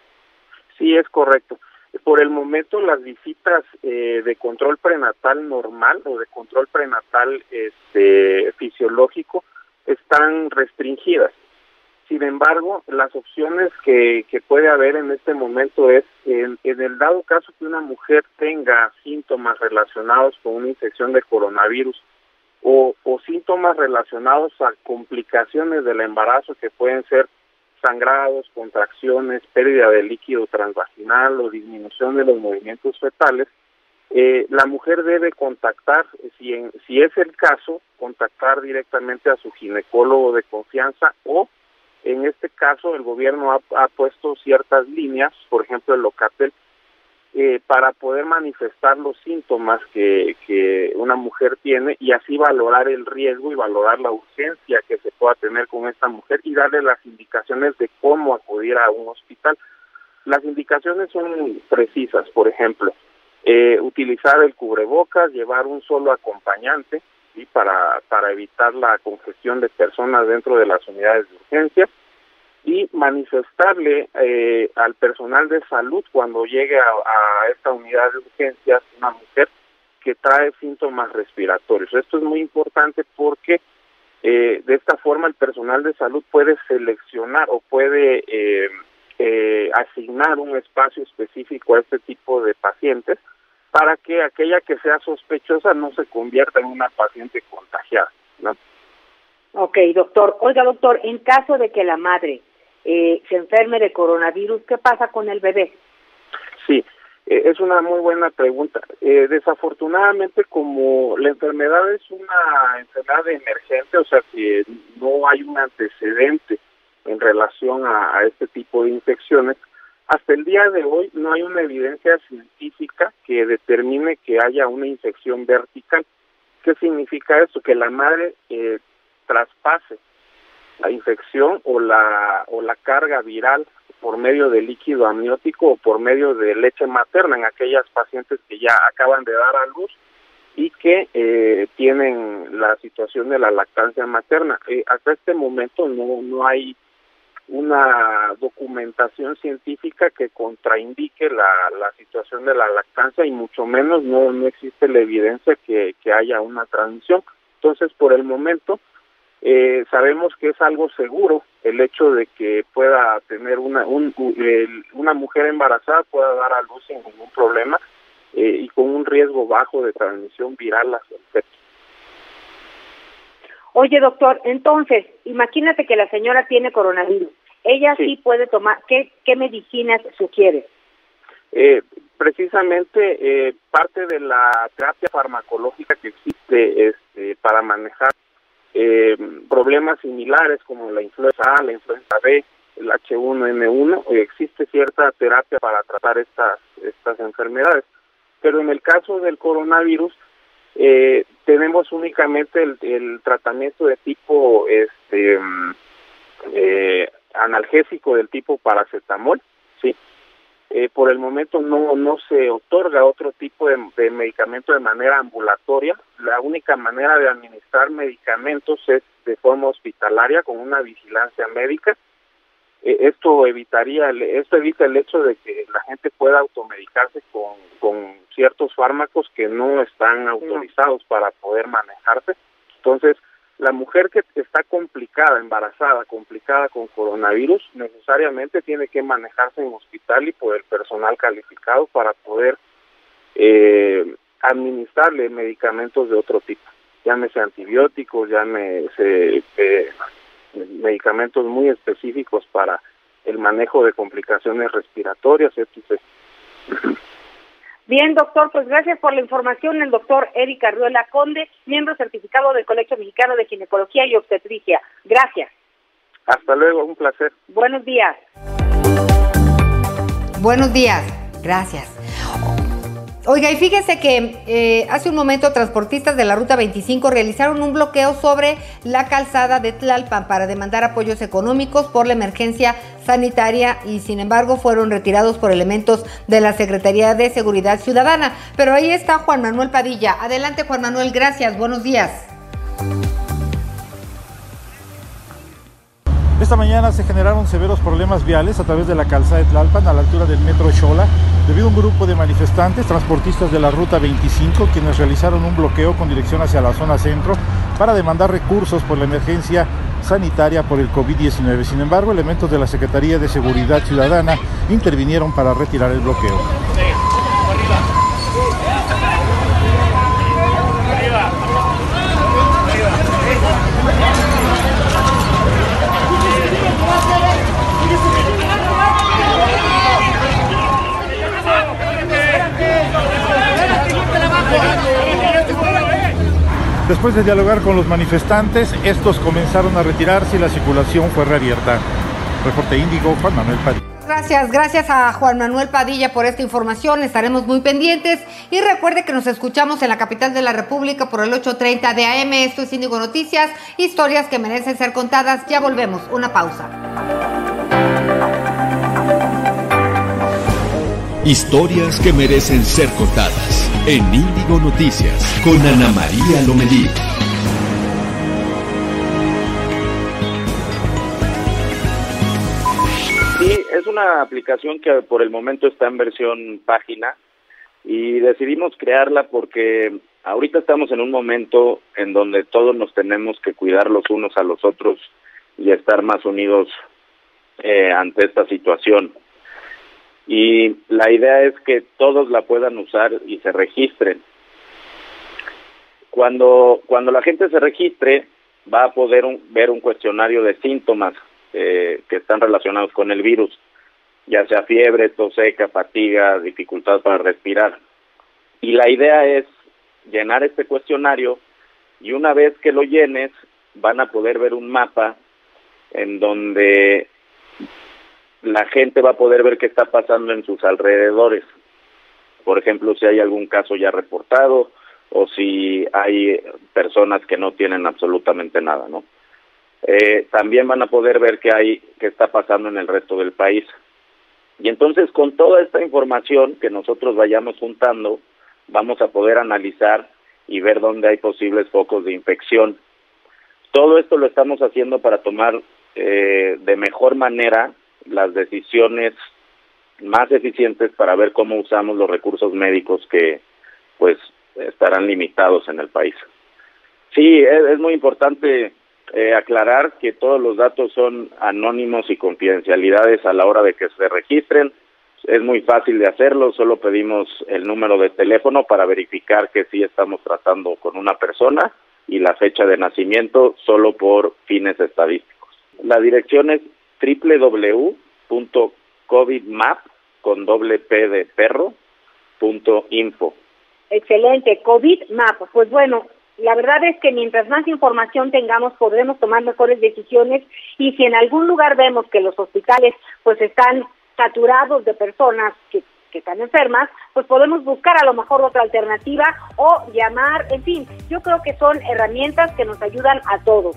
Sí, es correcto. Por el momento las visitas eh, de control prenatal normal o de control prenatal este, fisiológico están restringidas. Sin embargo, las opciones que, puede haber en este momento es, en, en el dado caso que una mujer tenga síntomas relacionados con una infección de coronavirus o, o síntomas relacionados a complicaciones del embarazo que pueden ser sangrados, contracciones, pérdida de líquido transvaginal o disminución de los movimientos fetales, eh, la mujer debe contactar, si, en, si es el caso, contactar directamente a su ginecólogo de confianza o, en este caso, el gobierno ha, ha puesto ciertas líneas, por ejemplo, el Locatel, eh, para poder manifestar los síntomas que, que una mujer tiene y así valorar el riesgo y valorar la urgencia que se pueda tener con esta mujer y darle las indicaciones de cómo acudir a un hospital. Las indicaciones son precisas, por ejemplo, eh, utilizar el cubrebocas, llevar un solo acompañante para, para evitar la congestión de personas dentro de las unidades de urgencia, y manifestarle eh, al personal de salud cuando llegue a, a, esta unidad de urgencias una mujer que trae síntomas respiratorios. Esto es muy importante porque eh, de esta forma el personal de salud puede seleccionar o puede eh, eh, asignar un espacio específico a este tipo de pacientes para que aquella que sea sospechosa no se convierta en una paciente contagiada. ¿no? Ok, doctor. Oiga, doctor, en caso de que la madre eh, se enferme de coronavirus, ¿qué pasa con el bebé? Sí, eh, es una muy buena pregunta. Eh, desafortunadamente, como la enfermedad es una enfermedad emergente, o sea que no hay un antecedente en relación a, este tipo de infecciones, hasta el día de hoy no hay una evidencia científica que determine que haya una infección vertical. ¿Qué significa eso? Que la madre eh, traspase la infección o la o la carga viral por medio de líquido amniótico o por medio de leche materna en aquellas pacientes que ya acaban de dar a luz y que eh, tienen la situación de la lactancia materna. Eh, hasta este momento no no hay una documentación científica que contraindique la, la situación de la lactancia y mucho menos no, no existe la evidencia que, que haya una transmisión. Entonces, por el momento, eh, sabemos que es algo seguro el hecho de que pueda tener una un, el, una mujer embarazada pueda dar a luz sin ningún problema eh, y con un riesgo bajo de transmisión viral a su efecto. Oye, doctor, entonces, imagínate que la señora tiene coronavirus. Ella sí, puede tomar, ¿qué, qué medicinas sugiere? Eh, precisamente eh, parte de la terapia farmacológica que existe este, para manejar eh, problemas similares como la influenza A, la influenza B, el H1N1, existe cierta terapia para tratar estas, estas enfermedades. Pero en el caso del coronavirus, eh, tenemos únicamente el, el, tratamiento de tipo este eh, analgésico del tipo paracetamol, sí. Eh, por el momento no no se otorga otro tipo de, de, medicamento de manera ambulatoria. La única manera de administrar medicamentos es de forma hospitalaria con una vigilancia médica. Eh, esto evitaría esto evita el hecho de que la gente pueda automedicarse con, con ciertos fármacos que no están autorizados para poder manejarse. Entonces, la mujer que está complicada, embarazada, complicada con coronavirus, necesariamente tiene que manejarse en hospital y por el personal calificado para poder eh, administrarle medicamentos de otro tipo, llámese antibióticos, llámese eh, medicamentos muy específicos para el manejo de complicaciones respiratorias, etc. Bien, doctor, pues gracias por la información. El doctor Eric Arriola Conde, miembro certificado del Colegio Mexicano de Ginecología y Obstetricia. Gracias. Hasta luego, un placer. Buenos días. Buenos días, gracias. Oiga, y fíjese que eh, hace un momento transportistas de la Ruta 25 realizaron un bloqueo sobre la calzada de Tlalpan para demandar apoyos económicos por la emergencia sanitaria y sin embargo fueron retirados por elementos de la Secretaría de Seguridad Ciudadana. Pero ahí está Juan Manuel Padilla. Adelante Juan Manuel, gracias, buenos días. Esta mañana se generaron severos problemas viales a través de la calzada de Tlalpan a la altura del metro Xola debido a un grupo de manifestantes transportistas de la ruta 25 quienes realizaron un bloqueo con dirección hacia la zona centro para demandar recursos por la emergencia sanitaria por el COVID-19. Sin embargo, elementos de la Secretaría de Seguridad Ciudadana intervinieron para retirar el bloqueo. Después de dialogar con los manifestantes, estos comenzaron a retirarse y la circulación fue reabierta. Reporte Índigo, Juan Manuel Padilla. Gracias, gracias a Juan Manuel Padilla por esta información. Estaremos muy pendientes. Y recuerde que nos escuchamos en la capital de la República por el 8:30 de AM. Esto es Índigo Noticias, historias que merecen ser contadas. Ya volvemos. Una pausa. Historias que merecen ser contadas en Índigo Noticias con Ana María Lomelí. Sí, es una aplicación que por el momento está en versión página y decidimos crearla porque ahorita estamos en un momento en donde todos nos tenemos que cuidar los unos a los otros y estar más unidos eh, ante esta situación y la idea es que todos la puedan usar y se registren. Cuando, cuando la gente se registre, va a poder ver un cuestionario de síntomas eh, que están relacionados con el virus, ya sea fiebre, tos seca, fatiga, dificultad para respirar. Y la idea es llenar este cuestionario y una vez que lo llenes, van a poder ver un mapa en donde la gente va a poder ver qué está pasando en sus alrededores. Por ejemplo, si hay algún caso ya reportado o si hay personas que no tienen absolutamente nada, ¿no? Eh, también van a poder ver qué hay, qué está pasando en el resto del país. Y entonces, con toda esta información que nosotros vayamos juntando, vamos a poder analizar y ver dónde hay posibles focos de infección. Todo esto lo estamos haciendo para tomar eh, de mejor manera las decisiones más eficientes para ver cómo usamos los recursos médicos que pues estarán limitados en el país. Sí, es, muy importante eh, aclarar que todos los datos son anónimos y confidencialidades a la hora de que se registren. Es muy fácil de hacerlo, solo pedimos el número de teléfono para verificar que sí estamos tratando con una persona y la fecha de nacimiento solo por fines estadísticos. La dirección es www.covidmap con doble P de perro punto info. Excelente, COVID Map. Pues bueno, la verdad es que mientras más información tengamos podremos tomar mejores decisiones y si en algún lugar vemos que los hospitales pues están saturados de personas que, que están enfermas, pues podemos buscar a lo mejor otra alternativa o llamar, en fin, yo creo que son herramientas que nos ayudan a todos.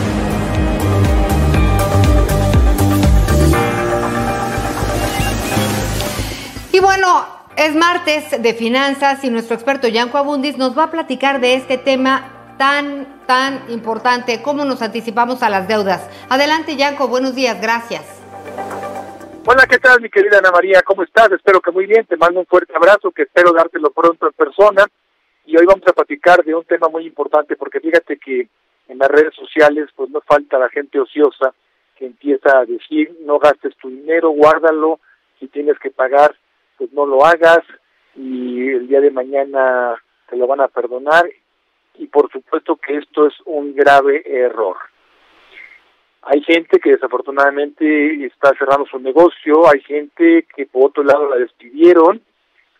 Es martes de finanzas y nuestro experto Yanko Abundis nos va a platicar de este tema tan, tan importante, cómo nos anticipamos a las deudas. Adelante, Yanko, buenos días, gracias. Hola, ¿qué tal, mi querida Ana María? ¿Cómo estás? Espero que muy bien. Te mando un fuerte abrazo, que espero dártelo pronto en persona. Y hoy vamos a platicar de un tema muy importante, porque fíjate que en las redes sociales, pues no falta la gente ociosa que empieza a decir, no gastes tu dinero, guárdalo, si tienes que pagar, pues no lo hagas y el día de mañana te lo van a perdonar y por supuesto que esto es un grave error. Hay gente que desafortunadamente está cerrando su negocio, hay gente que por otro lado la despidieron,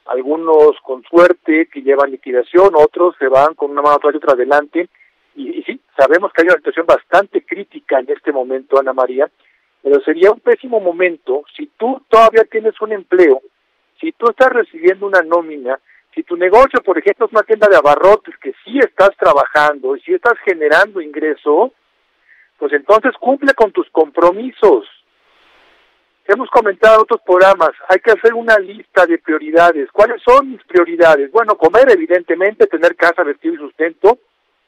algunos con suerte que llevan liquidación, otros se van con una mano atrás y otra adelante. Y, y sí, sabemos que hay una situación bastante crítica en este momento, Ana María, pero sería un pésimo momento si tú todavía tienes un empleo si tú estás recibiendo una nómina, si tu negocio, por ejemplo, es una tienda de abarrotes que sí estás trabajando y si estás generando ingreso, pues entonces cumple con tus compromisos. Hemos comentado en otros programas, hay que hacer una lista de prioridades. ¿Cuáles son mis prioridades? Bueno, comer, evidentemente, tener casa, vestido y sustento,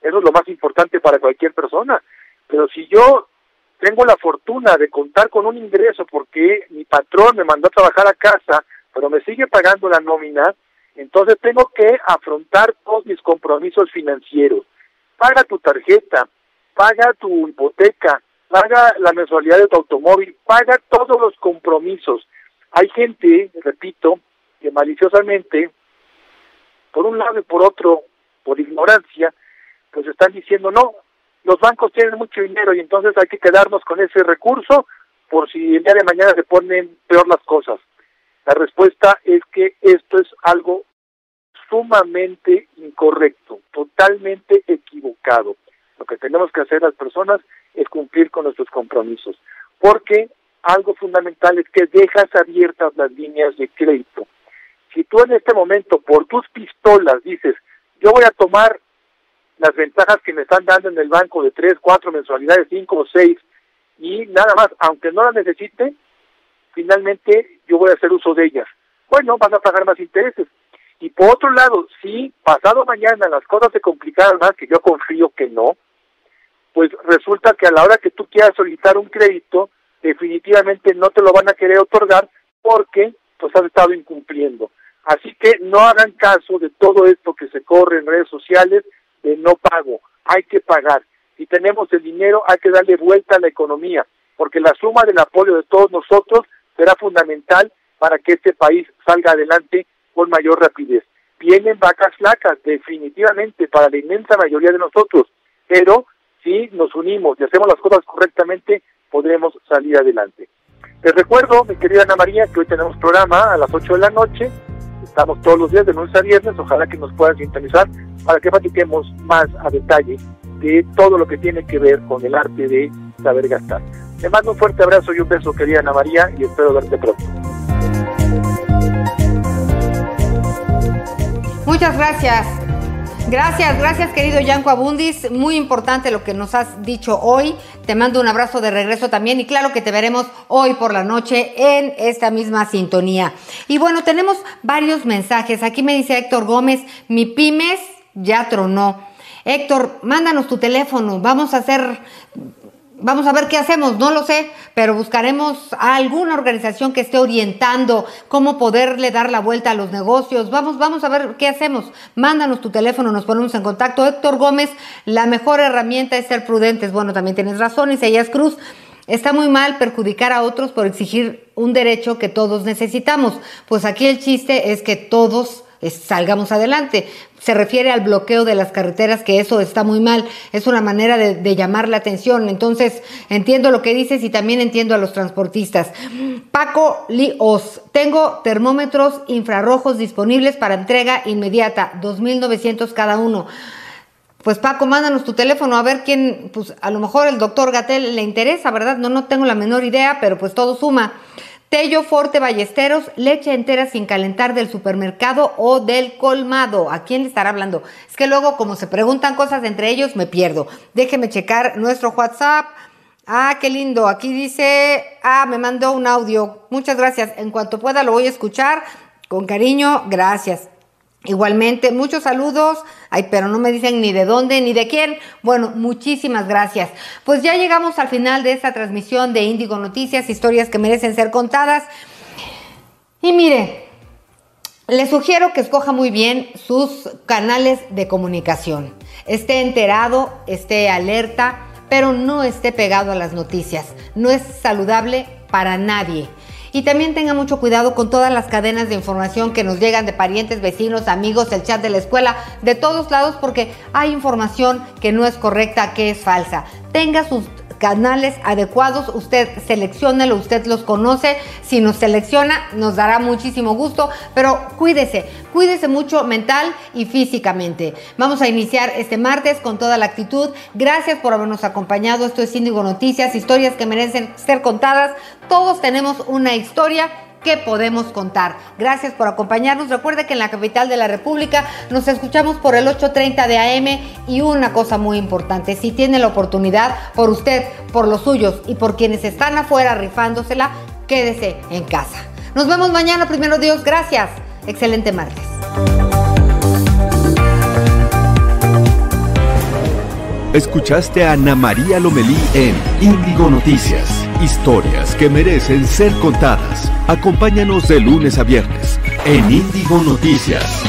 eso es lo más importante para cualquier persona. Pero si yo tengo la fortuna de contar con un ingreso porque mi patrón me mandó a trabajar a casa, pero me sigue pagando la nómina, entonces tengo que afrontar todos mis compromisos financieros. Paga tu tarjeta, paga tu hipoteca, paga la mensualidad de tu automóvil, paga todos los compromisos. Hay gente, repito, que maliciosamente, por un lado y por otro, por ignorancia, pues están diciendo, no, los bancos tienen mucho dinero y entonces hay que quedarnos con ese recurso por si el día de mañana se ponen peor las cosas. La respuesta es que esto es algo sumamente incorrecto, totalmente equivocado. Lo que tenemos que hacer las personas es cumplir con nuestros compromisos, porque algo fundamental es que dejas abiertas las líneas de crédito. Si tú en este momento por tus pistolas dices, yo voy a tomar las ventajas que me están dando en el banco de tres, cuatro mensualidades, cinco o seis, y nada más, aunque no las necesite, finalmente yo voy a hacer uso de ellas. Bueno, vas a pagar más intereses. Y por otro lado, si pasado mañana las cosas se complicaran más, que yo confío que no, pues resulta que a la hora que tú quieras solicitar un crédito, definitivamente no te lo van a querer otorgar porque pues has estado incumpliendo. Así que no hagan caso de todo esto que se corre en redes sociales de no pago, hay que pagar. Si tenemos el dinero, hay que darle vuelta a la economía, porque la suma del apoyo de todos nosotros será fundamental para que este país salga adelante con mayor rapidez. Vienen vacas flacas, definitivamente, para la inmensa mayoría de nosotros, pero si nos unimos y hacemos las cosas correctamente, podremos salir adelante. Les recuerdo, mi querida Ana María, que hoy tenemos programa a las 8 de la noche. Estamos todos los días de lunes a viernes. Ojalá que nos puedan sintonizar para que platiquemos más a detalle de todo lo que tiene que ver con el arte de saber gastar. Te mando un fuerte abrazo y un beso, querida Ana María, y espero verte pronto. Muchas gracias. Gracias, gracias querido Yanko Abundis. Muy importante lo que nos has dicho hoy. Te mando un abrazo de regreso también y claro que te veremos hoy por la noche en esta misma sintonía. Y bueno, tenemos varios mensajes. Aquí me dice Héctor Gómez, mi pymes ya tronó. Héctor, mándanos tu teléfono. Vamos a hacer Vamos a ver qué hacemos, no lo sé, pero buscaremos a alguna organización que esté orientando cómo poderle dar la vuelta a los negocios. Vamos, vamos a ver qué hacemos. Mándanos tu teléfono, nos ponemos en contacto. Héctor Gómez, la mejor herramienta es ser prudentes. Bueno, también tienes razón, Isaías Cruz. Está muy mal perjudicar a otros por exigir un derecho que todos necesitamos. Pues aquí el chiste es que todos salgamos adelante. Se refiere al bloqueo de las carreteras, que eso está muy mal, es una manera de, llamar la atención. Entonces, entiendo lo que dices y también entiendo a los transportistas. Paco Lios, tengo termómetros infrarrojos disponibles para entrega inmediata, 2.900 cada uno. Pues Paco, mándanos tu teléfono a ver quién, pues a lo mejor el doctor Gatel le interesa, ¿verdad? No, no tengo la menor idea, pero pues todo suma. Tello Forte Ballesteros, leche entera sin calentar del supermercado o del colmado. ¿A quién le estará hablando? Es que luego, como se preguntan cosas entre ellos, me pierdo. Déjeme checar nuestro WhatsApp. Ah, qué lindo. Aquí dice, ah, me mandó un audio. Muchas gracias. En cuanto pueda lo voy a escuchar. Con cariño, gracias. Igualmente, muchos saludos. Ay, pero no me dicen ni de dónde ni de quién. Bueno, muchísimas gracias. Pues ya llegamos al final de esta transmisión de Índigo Noticias, historias que merecen ser contadas. Y mire, le sugiero que escoja muy bien sus canales de comunicación. Esté enterado, esté alerta, pero no esté pegado a las noticias. No es saludable para nadie. Y también tenga mucho cuidado con todas las cadenas de información que nos llegan de parientes, vecinos, amigos, el chat de la escuela, de todos lados, porque hay información que no es correcta, que es falsa. Tenga sus canales adecuados, usted seleccionelo, usted los conoce, si nos selecciona nos dará muchísimo gusto, pero cuídese, cuídese mucho mental y físicamente. Vamos a iniciar este martes con toda la actitud. Gracias por habernos acompañado. Esto es Índigo Noticias, historias que merecen ser contadas. Todos tenemos una historia que podemos contar. Gracias por acompañarnos. Recuerde que en la capital de la República nos escuchamos por el 8.30 de AM y una cosa muy importante, si tiene la oportunidad, por usted, por los suyos y por quienes están afuera rifándosela, quédese en casa. Nos vemos mañana, primero Dios. Gracias. Excelente martes. Escuchaste a Ana María Lomelí en Índigo Noticias. Historias que merecen ser contadas. Acompáñanos de lunes a viernes en Índigo Noticias.